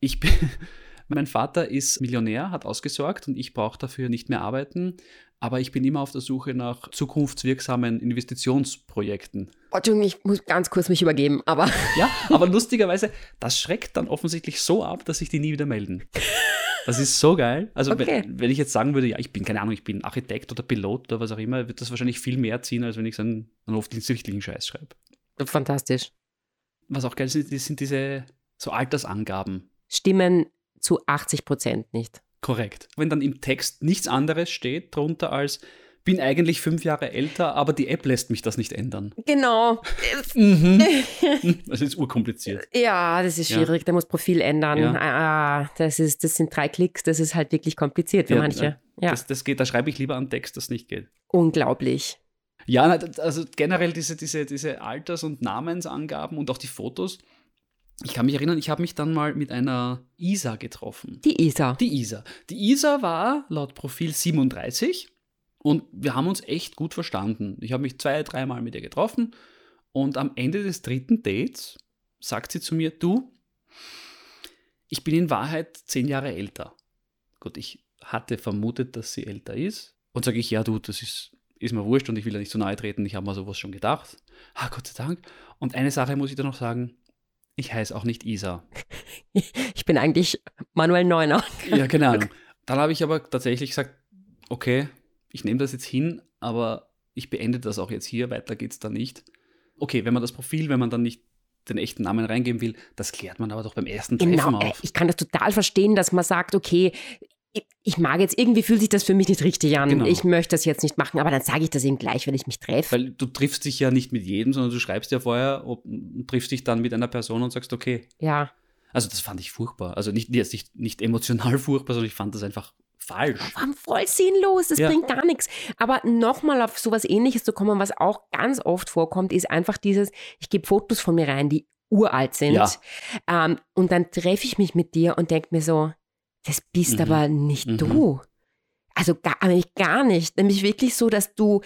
ich bin, [laughs] mein Vater ist Millionär, hat ausgesorgt und ich brauche dafür nicht mehr arbeiten, aber ich bin immer auf der Suche nach zukunftswirksamen Investitionsprojekten. Oh, Entschuldigung, ich muss ganz kurz mich übergeben, aber [laughs] Ja, aber lustigerweise, das schreckt dann offensichtlich so ab, dass sich die nie wieder melden. Das ist so geil. Also, Okay. wenn, wenn ich jetzt sagen würde, ja, ich bin, keine Ahnung, ich bin Architekt oder Pilot oder was auch immer, wird das wahrscheinlich viel mehr ziehen, als wenn ich so einen, einen offensichtlichen Scheiß schreibe. fantastisch. Was auch geil ist, sind diese so Altersangaben. Stimmen zu 80 Prozent nicht. Korrekt. Wenn dann im Text nichts anderes steht drunter als bin eigentlich fünf Jahre älter, aber die App lässt mich das nicht ändern. Genau. [laughs] Mhm. Das ist urkompliziert. Ja, das ist Ja. schwierig. Da muss Profil ändern. Ja. Ah, das, ist, das sind drei Klicks. Das ist halt wirklich kompliziert für Ja, manche. Ja, Das, das geht, da schreibe ich lieber einen Text, das nicht geht. unglaublich. Ja, also generell diese, diese, diese Alters- und Namensangaben und auch die Fotos. Ich kann mich erinnern, ich habe mich dann mal mit einer Isa getroffen. Die Isa. Die Isa. Die Isa war laut Profil 37 und wir haben uns echt gut verstanden. Ich habe mich zwei, dreimal mit ihr getroffen und am Ende des dritten Dates sagt sie zu mir, du, ich bin in Wahrheit zehn Jahre älter. Gut, ich hatte vermutet, dass sie älter ist und sage ich, ja du, das ist, ist mir wurscht und ich will ja nicht so nahe treten, ich habe mir sowas schon gedacht. Ah, Gott sei Dank. Und eine Sache muss ich da noch sagen, ich heiße auch nicht Isa. [laughs] Ich bin eigentlich Manuel Neuner. Ja, keine Ahnung. [laughs] Dann habe ich aber tatsächlich gesagt, okay, ich nehme das jetzt hin, aber ich beende das auch jetzt hier, weiter geht's da nicht. Okay, wenn man das Profil, wenn man dann nicht den echten Namen reingeben will, das klärt man aber doch beim ersten Treffen Genau. auf. Ich kann das total verstehen, dass man sagt, okay, ich, mag jetzt, irgendwie fühlt sich das für mich nicht richtig an. Genau. Ich möchte das jetzt nicht machen, aber dann sage ich das eben gleich, wenn ich mich treffe. Weil du triffst dich ja nicht mit jedem, sondern du schreibst ja vorher ob, und triffst dich dann mit einer Person und sagst, okay. Ja. Also das fand ich furchtbar. Also nicht, nicht, nicht emotional [laughs] furchtbar, sondern ich fand das einfach falsch. War voll sinnlos, das Ja. bringt gar nichts. Aber nochmal auf sowas ähnliches zu kommen, was auch ganz oft vorkommt, ist einfach dieses, ich gebe Fotos von mir rein, die uralt sind. Ja. Ähm, und dann treffe ich mich mit dir und denke mir so, das bist Mhm. aber nicht Mhm. du. Also gar, nämlich gar nicht. Nämlich wirklich so, dass du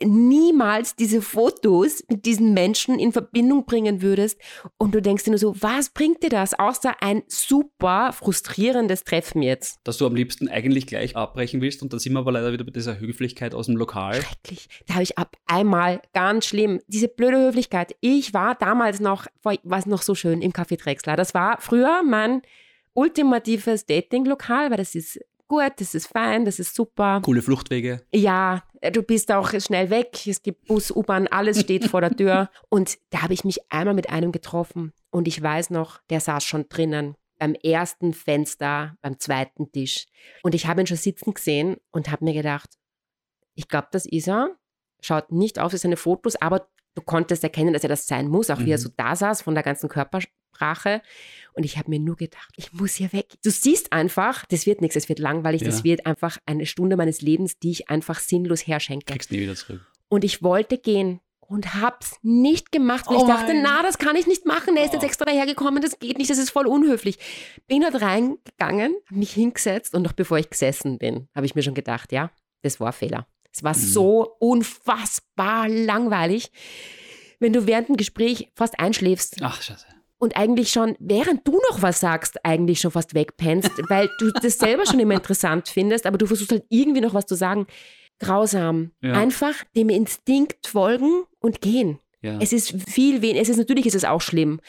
niemals diese Fotos mit diesen Menschen in Verbindung bringen würdest und du denkst dir nur so, was bringt dir das, außer ein super frustrierendes Treffen jetzt? Dass du am liebsten eigentlich gleich abbrechen willst und dann sind wir aber leider wieder bei dieser Höflichkeit aus dem Lokal. Schrecklich. Da habe ich ab einmal ganz schlimm. Diese blöde Höflichkeit. Ich war damals noch, war es noch so schön im Café Drexler. Das war früher mein ultimatives Dating-Lokal, weil das ist gut, das ist fein, das ist super. Coole Fluchtwege. Ja, du bist auch schnell weg. Es gibt Bus, U-Bahn, alles steht vor der Tür. [laughs] Und da habe ich mich einmal mit einem getroffen. Und ich weiß noch, der saß schon drinnen. Beim ersten Fenster, beim zweiten Tisch. Und ich habe ihn schon sitzen gesehen und habe mir gedacht, ich glaube, das ist er. Schaut nicht auf seine Fotos, aber du konntest erkennen, dass er das sein muss, auch wie er Mhm. so da saß von der ganzen Körpersprache. Und ich habe mir nur gedacht, ich muss hier weg. Du siehst einfach, das wird nichts, es wird langweilig, das Ja. wird einfach eine Stunde meines Lebens, die ich einfach sinnlos herschenke. Kriegst nie wieder zurück. Und ich wollte gehen und hab's nicht gemacht. Und Oh ich dachte, nein. na, das kann ich nicht machen. Er ist jetzt Oh. extra dahergekommen, das geht nicht, das ist voll unhöflich. Bin dort reingegangen, hab mich hingesetzt und noch bevor ich gesessen bin, habe ich mir schon gedacht, ja, das war ein Fehler. Es war Mhm. so unfassbar langweilig, wenn du während dem Gespräch fast einschläfst Ach, scheiße. Und eigentlich schon, während du noch was sagst, eigentlich schon fast wegpennst, [laughs] weil du das selber schon immer interessant findest, aber du versuchst halt irgendwie noch was zu sagen. Grausam. Ja. Einfach dem Instinkt folgen und gehen. Ja. Es ist viel weniger, es ist natürlich ist es auch schlimm.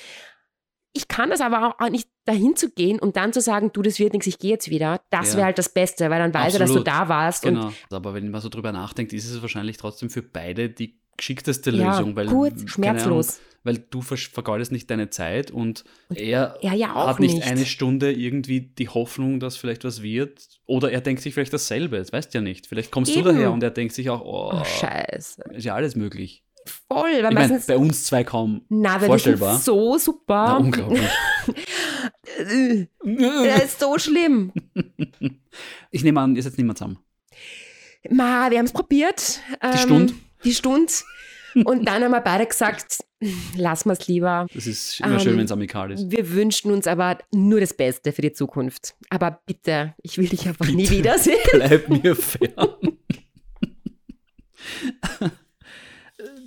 Ich kann das aber auch nicht dahin zu gehen und dann zu sagen, du, das wird nichts, ich gehe jetzt wieder. Das Ja. wäre halt das Beste, weil dann weiß er, dass du Absolut. da warst. Genau. Aber wenn man so drüber nachdenkt, ist es wahrscheinlich trotzdem für beide die geschickteste ja, Lösung. Weil, kurz, schmerzlos. Ahnung, weil du vergeudest nicht deine Zeit und, er er ja hat nicht, nicht. eine Stunde irgendwie die Hoffnung, dass vielleicht was wird. Oder er denkt sich vielleicht dasselbe, das weißt ja nicht. Vielleicht kommst Eben. du daher und er denkt sich auch, oh, Oh, scheiße. ist ja alles möglich. Voll, weil Ich meistens. bei uns zwei kaum na, vorstellbar. so super. Na, unglaublich. Das [laughs] ist so schlimm. [laughs] Ich nehme an, ihr seid nicht mehr zusammen. Ma, wir haben es probiert. Ähm, Stunde? Die Stunde. Und dann haben wir beide gesagt, lassen wir es lieber. Das ist immer schön, Ähm, wenn es amikal ist. Wir wünschen uns aber nur das Beste für die Zukunft. Aber bitte, ich will dich einfach nie wiedersehen. Bleib mir fern.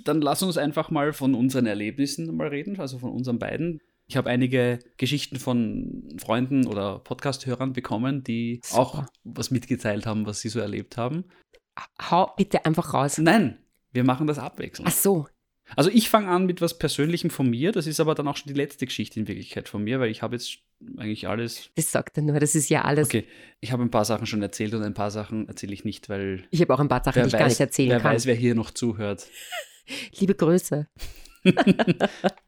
Dann lass uns einfach mal von unseren Erlebnissen mal reden, also von unseren beiden. Ich habe einige Geschichten von Freunden oder Podcast-Hörern bekommen, die Super. auch was mitgeteilt haben, was sie so erlebt haben. Hau bitte einfach raus. Nein, wir machen das abwechselnd. Ach so. Also ich fange an mit was Persönlichem von mir. Das ist aber dann auch schon die letzte Geschichte in Wirklichkeit von mir, weil ich habe jetzt eigentlich alles. Das sagt er nur, das ist ja alles. Okay, ich habe ein paar Sachen schon erzählt und ein paar Sachen erzähle ich nicht, weil Ich habe auch ein paar Sachen, die ich gar nicht erzählen wer kann. weiß, wer hier noch zuhört. [laughs] Liebe Grüße. [laughs]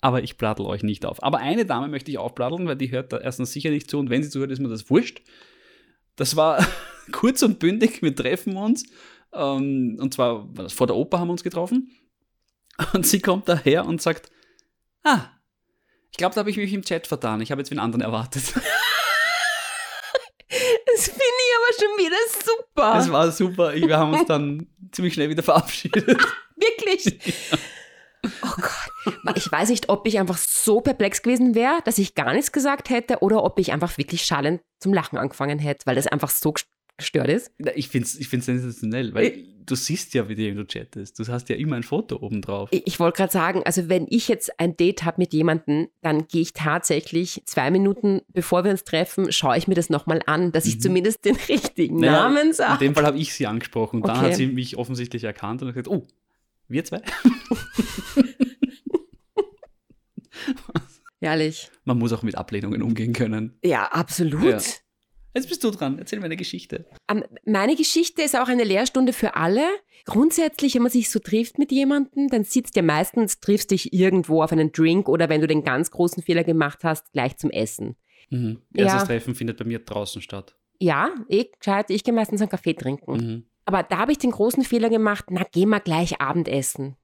Aber ich bladel euch nicht auf. Aber eine Dame möchte ich aufbladeln, weil die hört da erstens sicher nicht zu und wenn sie zuhört, ist mir das wurscht. Das war [laughs] kurz und bündig, wir treffen uns. Ähm, und zwar war das vor der Oper haben wir uns getroffen. [laughs] Und sie kommt daher und sagt, ah, ich glaube, da habe ich mich im Chat vertan. Ich habe jetzt wen anderen erwartet. [laughs] Das finde ich aber schon wieder super. Es war super. Wir haben uns dann [laughs] ziemlich schnell wieder verabschiedet. Wirklich. Oh Gott. Ich weiß nicht, ob ich einfach so perplex gewesen wäre, dass ich gar nichts gesagt hätte oder ob ich einfach wirklich schallend zum Lachen angefangen hätte, weil das einfach so gestört ist. Na, Ich finde es ich find's sensationell, weil du siehst ja, wie du chattest. Du hast ja immer ein Foto oben drauf. Ich, ich wollte gerade sagen, also wenn ich jetzt ein Date habe mit jemandem, dann gehe ich tatsächlich zwei Minuten, bevor wir uns treffen, schaue ich mir das nochmal an, dass ich Mhm. zumindest den [laughs] richtigen Naja, Namen In sage. dem Fall habe ich sie angesprochen. Und dann Okay. hat sie mich offensichtlich erkannt und hat gesagt, oh, wir zwei? [laughs] Ehrlich. Man muss auch mit Ablehnungen umgehen können. Ja, absolut. Ja. Jetzt bist du dran. Erzähl mir eine Geschichte. Ähm, Meine Geschichte ist auch eine Lehrstunde für alle. Grundsätzlich, wenn man sich so trifft mit jemandem, dann sitzt ja meistens, triffst dich irgendwo auf einen Drink oder wenn du den ganz großen Fehler gemacht hast, gleich zum Essen. Mhm. Ja. Erstes Treffen findet bei mir draußen statt. Ja, eh, gescheit, ich gehe meistens einen Kaffee trinken. Mhm. Aber da habe ich den großen Fehler gemacht, na, geh mal gleich Abendessen.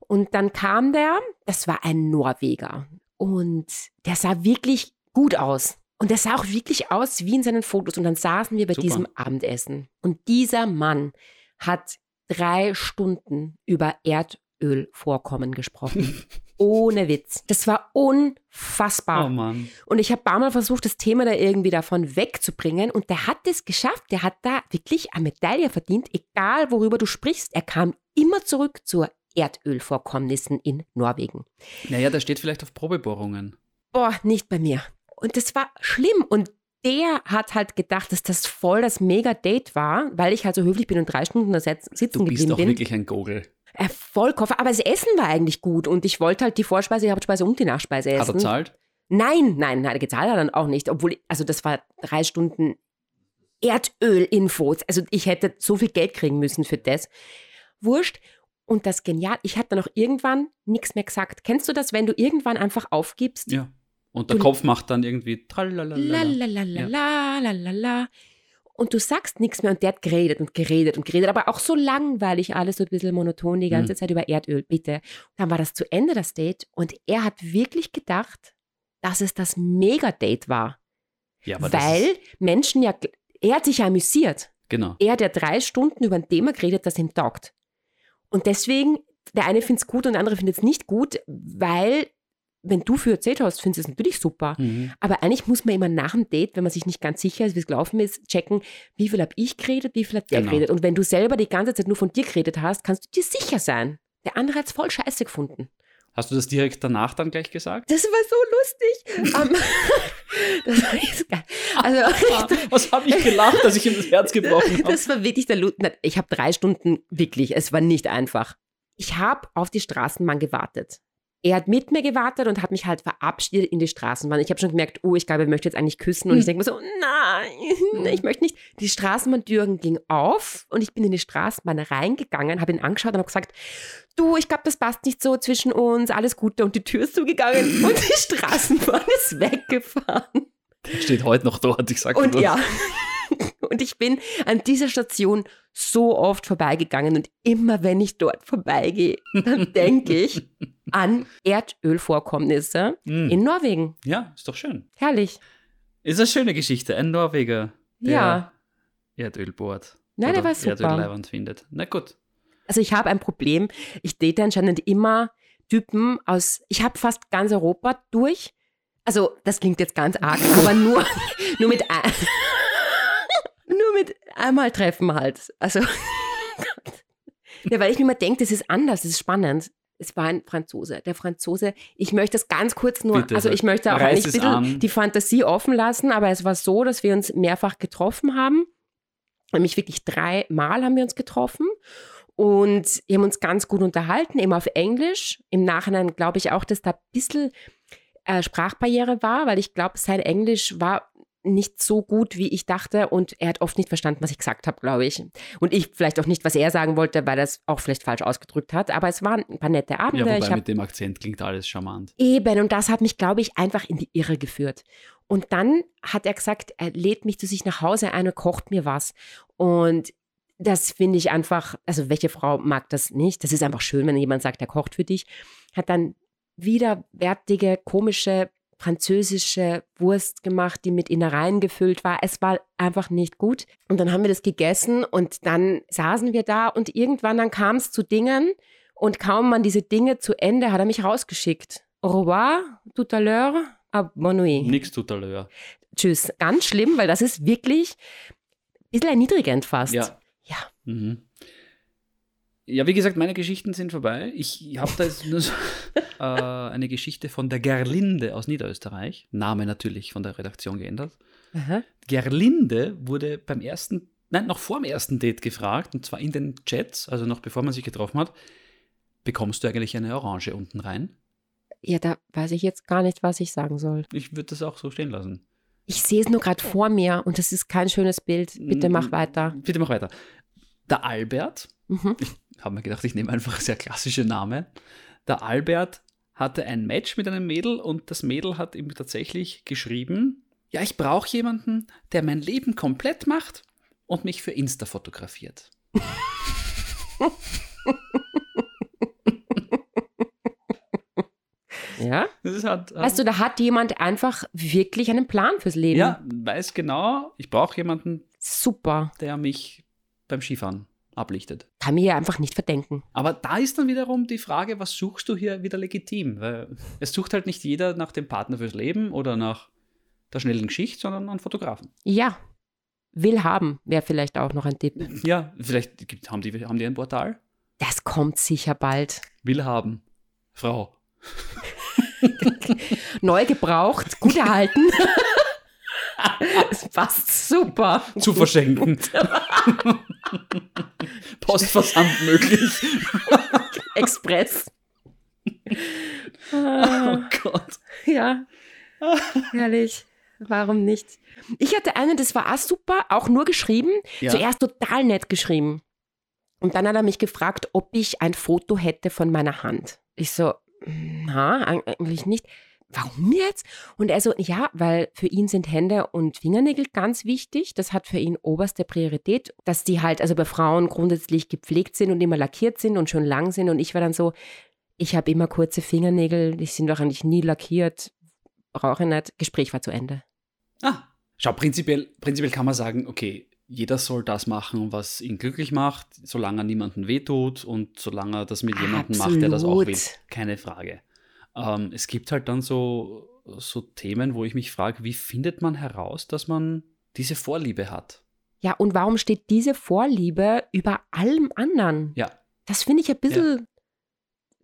Und dann kam der, das war ein Norweger. Und der sah wirklich gut aus. Und der sah auch wirklich aus wie in seinen Fotos. Und dann saßen wir bei Super. diesem Abendessen. Und dieser Mann hat drei Stunden über Erdölvorkommen gesprochen. [laughs] Ohne Witz. Das war unfassbar. Oh Mann. Und ich habe ein paar Mal versucht, das Thema da irgendwie davon wegzubringen. Und der hat es geschafft. Der hat da wirklich eine Medaille verdient, egal worüber du sprichst. Er kam immer zurück zu Erdölvorkommnissen in Norwegen. Naja, der steht vielleicht auf Probebohrungen. Boah, nicht bei mir. Und das war schlimm. Und der hat halt gedacht, dass das voll das Mega-Date war, weil ich halt so höflich bin und drei Stunden da Du sitzen bist geblieben bin. wirklich ein Gogel. Äh, Vollkoffer. Aber das Essen war eigentlich gut. Und ich wollte halt die Vorspeise, die Hauptspeise und die Nachspeise Hat er essen. zahlt? Nein, nein, nein, gezahlt hat er dann auch nicht. Obwohl, also das war drei Stunden Erdöl-Infos. Also ich hätte so viel Geld kriegen müssen für das. Wurscht. Und das genial, ich dann auch irgendwann nichts mehr gesagt. Kennst du das, wenn du irgendwann einfach aufgibst? Ja. Und der Kopf macht dann irgendwie tralalala. Lalalala. Und du sagst nichts mehr und der hat geredet und geredet und geredet, aber auch so langweilig, alles so ein bisschen monoton die ganze Mhm. Zeit über Erdöl, bitte. Dann war das zu Ende, das Date, und er hat wirklich gedacht, dass es das Mega-Date war. Ja, Weil Menschen ja, er hat sich ja amüsiert. genau. Er hat ja drei Stunden über ein Thema geredet, das ihm taugt. Und deswegen, der eine findet es gut und der andere findet es nicht gut, weil, wenn du für erzählt hast, findest du es natürlich super. Mhm. Aber eigentlich muss man immer nach dem Date, wenn man sich nicht ganz sicher ist, wie es gelaufen ist, checken, wie viel habe ich geredet, wie viel hat der Genau. geredet. Und wenn du selber die ganze Zeit nur von dir geredet hast, kannst du dir sicher sein. Der andere hat es voll scheiße gefunden. Hast du das direkt danach dann gleich gesagt? Das war so lustig. Ähm, [laughs] das war jetzt geil. Also, [laughs] Was habe ich gelacht, dass ich ihm das Herz gebrochen habe? das war wirklich der Lut. Ich habe drei Stunden, wirklich, es war nicht einfach. Ich habe auf die Straßenbahn gewartet. Er hat mit mir gewartet und hat mich halt verabschiedet in die Straßenbahn. Ich habe schon gemerkt, oh, ich glaube, er möchte jetzt eigentlich küssen. Und Hm. ich denke mir so, nein, ich möchte nicht. Die Straßenbahntüren ging auf und ich bin in die Straßenbahn reingegangen, habe ihn angeschaut und habe gesagt, du, ich glaube, das passt nicht so zwischen uns, alles Gute. Und die Tür ist zugegangen [laughs] und die Straßenbahn ist weggefahren. Steht heute noch dort, ich sag Und das. ja. [laughs] Und ich bin an dieser Station so oft vorbeigegangen und immer wenn ich dort vorbeigehe, dann [laughs] denke ich an Erdölvorkommnisse Mhm. in Norwegen. Ja, ist doch schön. Herrlich. Ist eine schöne Geschichte. Ein Norweger, der Ja. Erdöl bohrt. Nein, der war super. Erdölleiwand findet. Na gut. Also ich habe ein Problem. Ich date anscheinend immer Typen aus, ich habe fast ganz Europa durch. Also das klingt jetzt ganz arg, [laughs] aber nur, nur mit nur mit einmal treffen halt. Also [laughs] ja, weil ich mir immer denke, das ist anders, das ist spannend. Es war ein Franzose. Der Franzose, ich möchte das ganz kurz nur, Bitte, also ich möchte auch es bisschen die Fantasie offen lassen, aber es war so, dass wir uns mehrfach getroffen haben. Nämlich wirklich dreimal haben wir uns getroffen. Und wir haben uns ganz gut unterhalten, immer auf Englisch. Im Nachhinein glaube ich auch, dass da ein bisschen äh, Sprachbarriere war, weil ich glaube, sein Englisch war nicht so gut, wie ich dachte. Und er hat oft nicht verstanden, was ich gesagt habe, glaube ich. Und ich vielleicht auch nicht, was er sagen wollte, weil er es auch vielleicht falsch ausgedrückt hat. Aber es waren ein paar nette Ja, Abende. wobei ich hab, mit dem Akzent klingt alles charmant. Eben, und das hat mich, glaube ich, einfach in die Irre geführt. Und dann hat er gesagt, er lädt mich zu sich nach Hause ein und kocht mir was. Und das finde ich einfach, also welche Frau mag das nicht? Das ist einfach schön, wenn jemand sagt, er kocht für dich. Hat dann widerwärtige, komische französische Wurst gemacht, die mit Innereien gefüllt war. Es war einfach nicht gut. Und dann haben wir das gegessen und dann saßen wir da und irgendwann dann kam es zu Dingen und kaum man diese Dinge zu Ende, hat er mich rausgeschickt. Au revoir, tout à l'heure, à bonne nuit. Nix tut der Löhr. Tschüss. Ganz schlimm, weil das ist wirklich ein bisschen erniedrigend fast. Ja. Ja. Mhm. Ja, wie gesagt, meine Geschichten sind vorbei. Ich habe da jetzt nur so, [laughs] äh, eine Geschichte von der Gerlinde aus Niederösterreich. Name natürlich von der Redaktion geändert. Aha. Gerlinde wurde beim ersten, nein, noch vor dem ersten Date gefragt, und zwar in den Chats, also noch bevor man sich getroffen hat, bekommst du eigentlich eine Orange unten rein? Ja, da weiß ich jetzt gar nicht, was ich sagen soll. Ich würde das auch so stehen lassen. Ich sehe es nur gerade vor mir und das ist kein schönes Bild. Bitte mach Mm, weiter. Bitte mach weiter. Der Albert, Mhm. ich habe mir gedacht, ich nehme einfach [laughs] sehr klassische Namen. Der Albert hatte ein Match mit einem Mädel und das Mädel hat ihm tatsächlich geschrieben, ja, ich brauche jemanden, der mein Leben komplett macht und mich für Insta fotografiert. [laughs] Ja? Halt, Weißt du, da hat jemand einfach wirklich einen Plan fürs Leben. ja, weiß genau, ich brauche jemanden, Super. der mich beim Skifahren ablichtet. Kann mir ja einfach nicht verdenken. Aber da ist dann wiederum die Frage, was suchst du hier wieder legitim? Weil es sucht halt nicht jeder nach dem Partner fürs Leben oder nach der schnellen Geschichte, sondern einen Fotografen. Ja. Will haben wäre vielleicht auch noch ein Tipp. Ja, vielleicht gibt, haben, die, haben die ein Portal? Das kommt sicher bald. Will haben. Frau. [laughs] Neu gebraucht, gut erhalten. [laughs] [laughs] Es passt super. Zu verschenken. [laughs] Postversand möglich. Express. Oh Gott. ja. Herrlich. Warum nicht? Ich hatte einen, das war auch super, auch nur geschrieben. Ja. Zuerst total nett geschrieben. Und dann hat er mich gefragt, ob ich ein Foto hätte von meiner Hand. Ich so, na, eigentlich nicht. Warum jetzt? Und er so, ja, weil für ihn sind Hände und Fingernägel ganz wichtig. Das hat für ihn oberste Priorität, dass die halt, also bei Frauen grundsätzlich gepflegt sind und immer lackiert sind und schon lang sind. Und ich war dann so, ich habe immer kurze Fingernägel, die sind doch eigentlich nie lackiert, brauche ich nicht. Gespräch war zu Ende. Ah, schau, prinzipiell, prinzipiell kann man sagen, okay, jeder soll das machen, was ihn glücklich macht, solange er niemandem wehtut und solange er das mit jemandem macht, der das auch will. Keine Frage. Ähm, es gibt halt dann so, so Themen, wo ich mich frage, wie findet man heraus, dass man diese Vorliebe hat? Ja, und warum steht diese Vorliebe über allem anderen? Ja. Das finde ich ein bisschen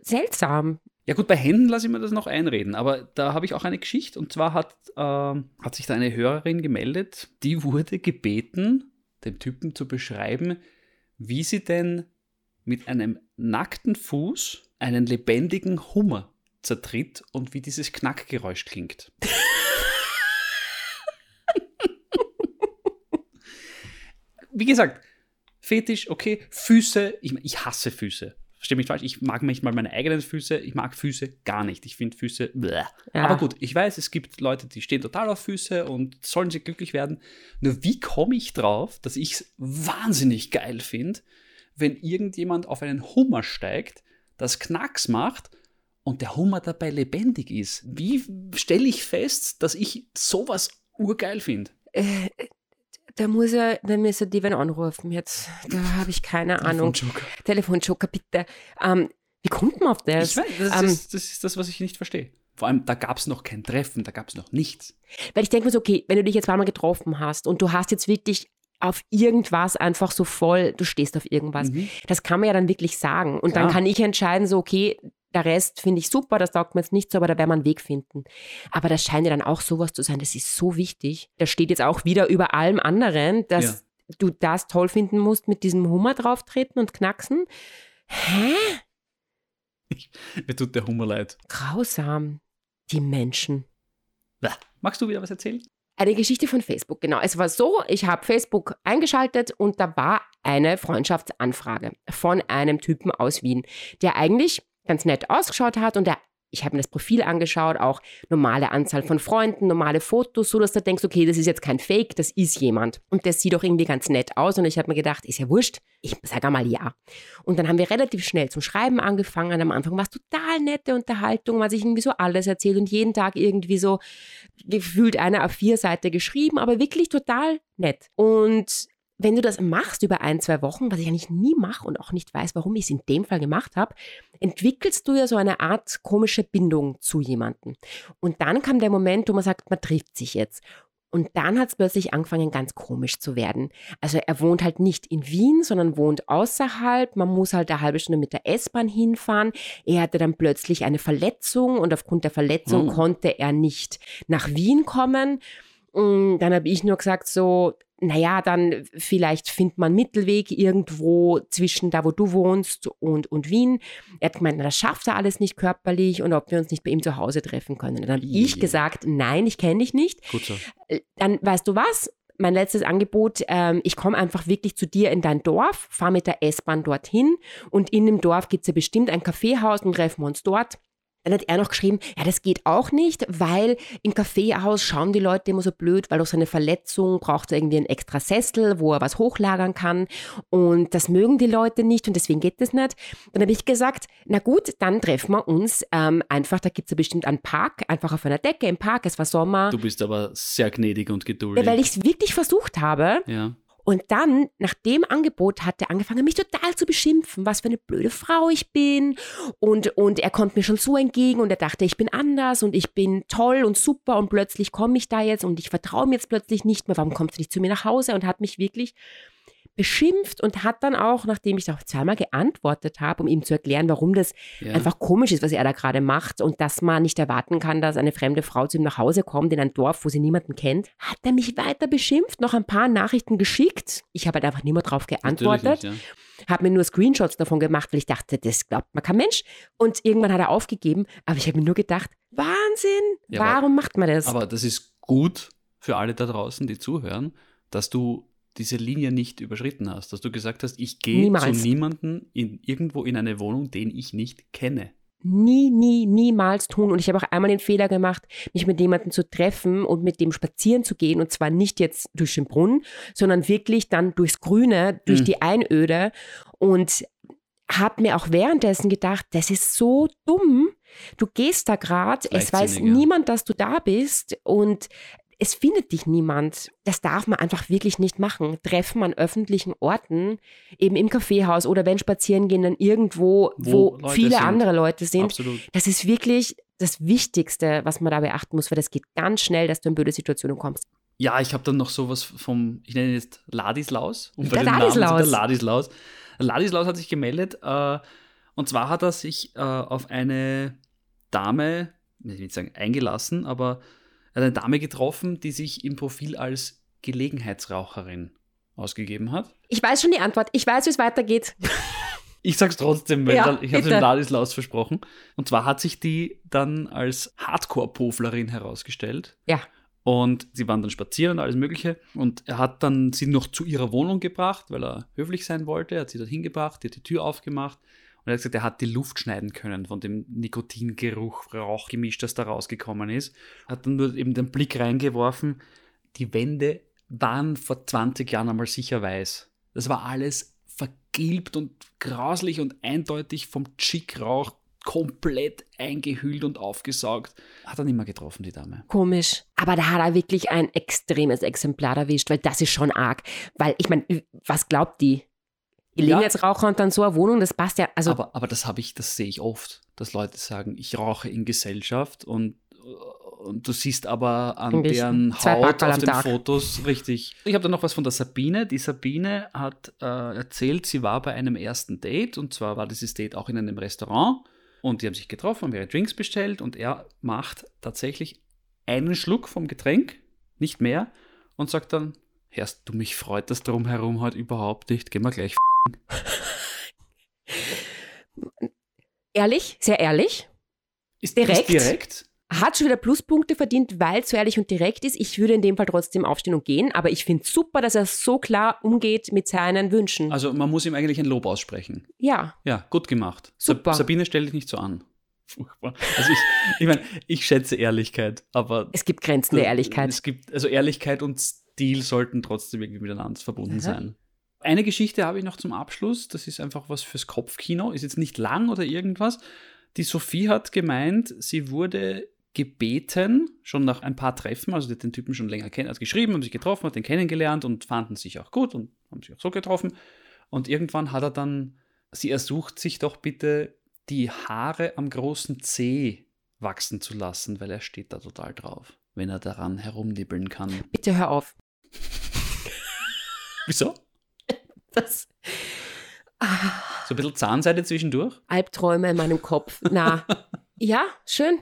seltsam. Ja gut, bei Händen lasse ich mir das noch einreden, aber da habe ich auch eine Geschichte und zwar hat, ähm, hat sich da eine Hörerin gemeldet, die wurde gebeten, dem Typen zu beschreiben, wie sie denn mit einem nackten Fuß einen lebendigen Hummer zertritt und wie dieses Knackgeräusch klingt. [laughs] wie gesagt, Fetisch, okay, Füße, ich, ich hasse Füße. Versteh mich falsch, ich mag manchmal meine eigenen Füße, ich mag Füße gar nicht. Ich finde Füße. Ja. Aber gut, ich weiß, es gibt Leute, die stehen total auf Füße und sollen sie glücklich werden. Nur wie komme ich drauf, dass ich es wahnsinnig geil finde, wenn irgendjemand auf einen Hummer steigt, das Knacks macht und der Hummer dabei lebendig ist? Wie stelle ich fest, dass ich sowas urgeil finde? Äh, da muss er, da muss er die wen anrufen jetzt. Da habe ich keine Ahnung. Telefonjoker. Telefonjoker, bitte. Ähm, wie kommt man auf das? Ich weiß, das, Ähm, ist, das ist das, was ich nicht verstehe. Vor allem, da gab es noch kein Treffen, da gab es noch nichts. Weil ich denke mir so, okay, wenn du dich jetzt zweimal getroffen hast und du hast jetzt wirklich auf irgendwas einfach so voll, du stehst auf irgendwas. Mhm. Das kann man ja dann wirklich sagen. Und Klar. dann kann ich entscheiden, so, okay, der Rest finde ich super, das taugt mir jetzt nicht so, aber da werden wir einen Weg finden. Aber das scheint ja dann auch sowas zu sein, das ist so wichtig. Das steht jetzt auch wieder über allem anderen, dass du das toll finden musst, mit diesem Hummer drauftreten und knacksen. Hä? Mir tut der Hummer leid. Grausam. Die Menschen. Bäh. Magst du wieder was erzählen? Eine Geschichte von Facebook, genau. Es war so, ich habe Facebook eingeschaltet und da war eine Freundschaftsanfrage von einem Typen aus Wien, der eigentlich ganz nett ausgeschaut hat und der, ich habe mir das Profil angeschaut, auch normale Anzahl von Freunden, normale Fotos, so dass du denkst, okay, das ist jetzt kein Fake, das ist jemand. Und das sieht doch irgendwie ganz nett aus und ich habe mir gedacht, ist ja wurscht, ich sage einmal ja. Und dann haben wir relativ schnell zum Schreiben angefangen. Am Anfang war es total nette Unterhaltung, was ich irgendwie so alles erzählt und jeden Tag irgendwie so gefühlt eine A4-Seite geschrieben, aber wirklich total nett. Und wenn du das machst über ein, zwei Wochen, was ich eigentlich nie mache und auch nicht weiß, warum ich es in dem Fall gemacht habe, entwickelst du ja so eine Art komische Bindung zu jemandem. Und dann kam der Moment, wo man sagt, man trifft sich jetzt. Und dann hat es plötzlich angefangen, ganz komisch zu werden. Also er wohnt halt nicht in Wien, sondern wohnt außerhalb. Man muss halt eine halbe Stunde mit der S-Bahn hinfahren. Er hatte dann plötzlich eine Verletzung und aufgrund der Verletzung Oh. konnte er nicht nach Wien kommen. Und dann habe ich nur gesagt, so, naja, dann vielleicht findet man einen Mittelweg irgendwo zwischen da, wo du wohnst und, und Wien. Er hat gemeint, das schafft er alles nicht körperlich und ob wir uns nicht bei ihm zu Hause treffen können. Dann habe ich gesagt, nein, ich kenne dich nicht. Gut so. Äh, Dann weißt du was? Mein letztes Angebot, ähm, ich komme einfach wirklich zu dir in dein Dorf, fahre mit der S-Bahn dorthin und in dem Dorf gibt es ja bestimmt ein Kaffeehaus und treffen wir uns dort. Dann hat er noch geschrieben, ja, das geht auch nicht, weil im Kaffeehaus schauen die Leute immer so blöd, weil durch seine Verletzung braucht er irgendwie einen extra Sessel, wo er was hochlagern kann. Und das mögen die Leute nicht und deswegen geht das nicht. Dann habe ich gesagt, na gut, dann treffen wir uns ähm, einfach, da gibt es ja bestimmt einen Park, einfach auf einer Decke im Park, es war Sommer. Du bist aber sehr gnädig und geduldig. Ja, weil ich es wirklich versucht habe. ja. Und dann, nach dem Angebot, hat er angefangen, mich total zu beschimpfen, was für eine blöde Frau ich bin. Und, und er kommt mir schon so entgegen und er dachte, ich bin anders und ich bin toll und super und plötzlich komme ich da jetzt und ich vertraue mir jetzt plötzlich nicht mehr. Warum kommst du nicht zu mir nach Hause? Und hat mich wirklich beschimpft und hat dann auch, nachdem ich auch zweimal geantwortet habe, um ihm zu erklären, warum das ja. einfach komisch ist, was er da gerade macht und dass man nicht erwarten kann, dass eine fremde Frau zu ihm nach Hause kommt in ein Dorf, wo sie niemanden kennt, hat er mich weiter beschimpft, noch ein paar Nachrichten geschickt. Ich habe halt einfach nicht mehr drauf geantwortet, nicht, ja. habe mir nur Screenshots davon gemacht, weil ich dachte, das glaubt man kein Mensch. Und irgendwann hat er aufgegeben, aber ich habe mir nur gedacht, Wahnsinn, Ja, warum macht man das? Aber das ist gut, für alle da draußen, die zuhören, dass du diese Linie nicht überschritten hast, dass du gesagt hast, ich gehe zu Niemals. niemandem in, irgendwo in eine Wohnung, den ich nicht kenne. nie, nie, niemals tun. Und ich habe auch einmal den Fehler gemacht, mich mit jemandem zu treffen und mit dem spazieren zu gehen. Und zwar nicht jetzt durch den Brunnen, sondern wirklich dann durchs Grüne, durch Mhm. die Einöde. Und habe mir auch währenddessen gedacht, das ist so dumm. Du gehst da gerade, es weiß niemand, dass du da bist und es findet dich niemand. Das darf man einfach wirklich nicht machen. Treffen an öffentlichen Orten, eben im Kaffeehaus oder wenn spazieren gehen, dann irgendwo, Wo wo, viele sind. andere Leute sind. Absolut. Das ist wirklich das Wichtigste, was man da beachten muss, weil das geht ganz schnell, dass du in blöde Situationen kommst. Ja, ich habe dann noch sowas vom, ich nenne ihn jetzt Ladislaus. Um Der Ladislaus. Der Ladislaus. Ladislaus hat sich gemeldet äh, und zwar hat er sich äh, auf eine Dame, ich will nicht sagen eingelassen, aber er hat eine Dame getroffen, die sich im Profil als Gelegenheitsraucherin ausgegeben hat. Ich weiß schon die Antwort. Ich weiß, wie es weitergeht. [laughs] Ich sag's trotzdem, weil Ja, ich habe dem Ladislaus versprochen. Und zwar hat sich die dann als Hardcore-Poflerin herausgestellt. Ja. Und sie waren dann spazieren und alles Mögliche. Und er hat dann sie noch zu ihrer Wohnung gebracht, weil er höflich sein wollte. Er hat sie dorthin gebracht, die hat die Tür aufgemacht. Und er hat gesagt, er hat die Luft schneiden können von dem Nikotingeruch, Rauchgemisch, das da rausgekommen ist. Hat dann nur eben den Blick reingeworfen. Die Wände waren vor 20 Jahren einmal sicher weiß. Das war alles vergilbt und grauslich und eindeutig vom Chickrauch komplett eingehüllt und aufgesaugt. Hat er nicht mehr getroffen, die Dame. Komisch. Aber da hat er wirklich ein extremes Exemplar erwischt, weil das ist schon arg. Weil, ich meine, was glaubt die? Gelegenheitsraucher und dann so eine Wohnung, das passt ja. Also, aber, aber das habe ich, das sehe ich oft, dass Leute sagen, ich rauche in Gesellschaft und, und du siehst aber an deren Haut auf den Tag. Fotos richtig. Ich habe da noch was von der Sabine. Die Sabine hat äh, erzählt, sie war bei einem ersten Date und zwar war dieses Date auch in einem Restaurant und die haben sich getroffen, haben ihre Drinks bestellt und er macht tatsächlich einen Schluck vom Getränk, nicht mehr, und sagt dann, Herrst du, mich freut das drumherum heute überhaupt nicht, gehen wir gleich ehrlich, sehr ehrlich. Ist Direkt? Ist direkt? Hat schon wieder Pluspunkte verdient, weil es so ehrlich und direkt ist. Ich würde in dem Fall trotzdem aufstehen und gehen, aber ich finde super, dass er so klar umgeht mit seinen Wünschen. Also man muss ihm eigentlich ein Lob aussprechen. ja, Ja, gut gemacht. Super. Sabine, stell dich nicht so an. Furchtbar. Also ich, ich meine, ich schätze Ehrlichkeit, aber es gibt Grenzen der Ehrlichkeit. Es gibt, also Ehrlichkeit und Stil sollten trotzdem irgendwie miteinander verbunden Aha. sein. Eine Geschichte habe ich noch zum Abschluss. Das ist einfach was fürs Kopfkino. Ist jetzt nicht lang oder irgendwas. Die Sophie hat gemeint, sie wurde gebeten, schon nach ein paar Treffen, also die hat den Typen schon länger kennen, also geschrieben, haben sich getroffen, hat den kennengelernt und fanden sich auch gut und haben sich auch so getroffen. Und irgendwann hat er dann, sie ersucht sich doch bitte, die Haare am großen Zeh wachsen zu lassen, weil er steht da total drauf, wenn er daran herumnibbeln kann. Bitte hör auf. Wieso? Das. Ah, So ein bisschen Zahnseide zwischendurch? Albträume in meinem Kopf. Na, [laughs] ja, schön.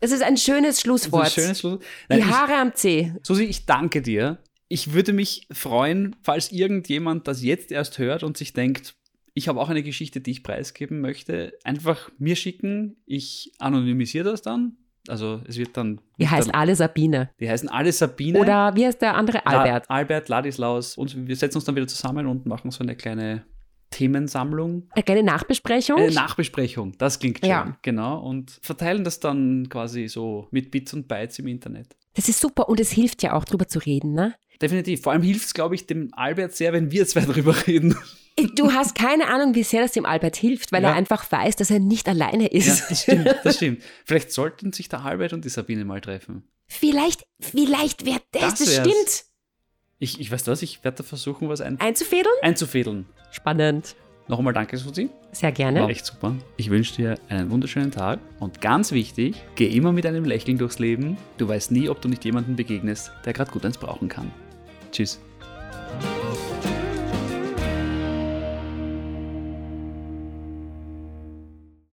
Das ist ein schönes Schlusswort. ein schönes Schluss. Die Nein, ich, Haare am Zeh. Susi, ich danke dir. Ich würde mich freuen, falls irgendjemand das jetzt erst hört und sich denkt, ich habe auch eine Geschichte, die ich preisgeben möchte, einfach mir schicken. Ich anonymisiere das dann. Also es wird dann. Die heißt dann, alle Sabine. die heißen alle Sabine. Oder wie heißt der andere? Albert. La Albert, Ladislaus. Und wir setzen uns dann wieder zusammen und machen so eine kleine Themensammlung. Eine kleine Nachbesprechung. Eine Nachbesprechung, das klingt schön. Ja. Genau. Und verteilen das dann quasi so mit Bits und Bytes im Internet. das ist super und es hilft ja auch drüber zu reden, ne? Definitiv. Vor allem hilft es, glaube ich, dem Albert sehr, wenn wir zwei [laughs] drüber reden. Du hast keine Ahnung, wie sehr das dem Albert hilft, weil Ja. er einfach weiß, dass er nicht alleine Ja, ist. das stimmt, das stimmt. Vielleicht sollten sich der Albert und die Sabine mal treffen. Vielleicht, vielleicht wird das, Das das, stimmt. Ich, ich weiß was, ich werde da versuchen, was ein Einzufädeln? einzufädeln. Spannend. Noch einmal danke, Susi. Sehr gerne. War echt super. Ich wünsche dir einen wunderschönen Tag und ganz wichtig, geh immer mit einem Lächeln durchs Leben. Du weißt nie, ob du nicht jemanden begegnest, der gerade gut eins brauchen kann. Tschüss.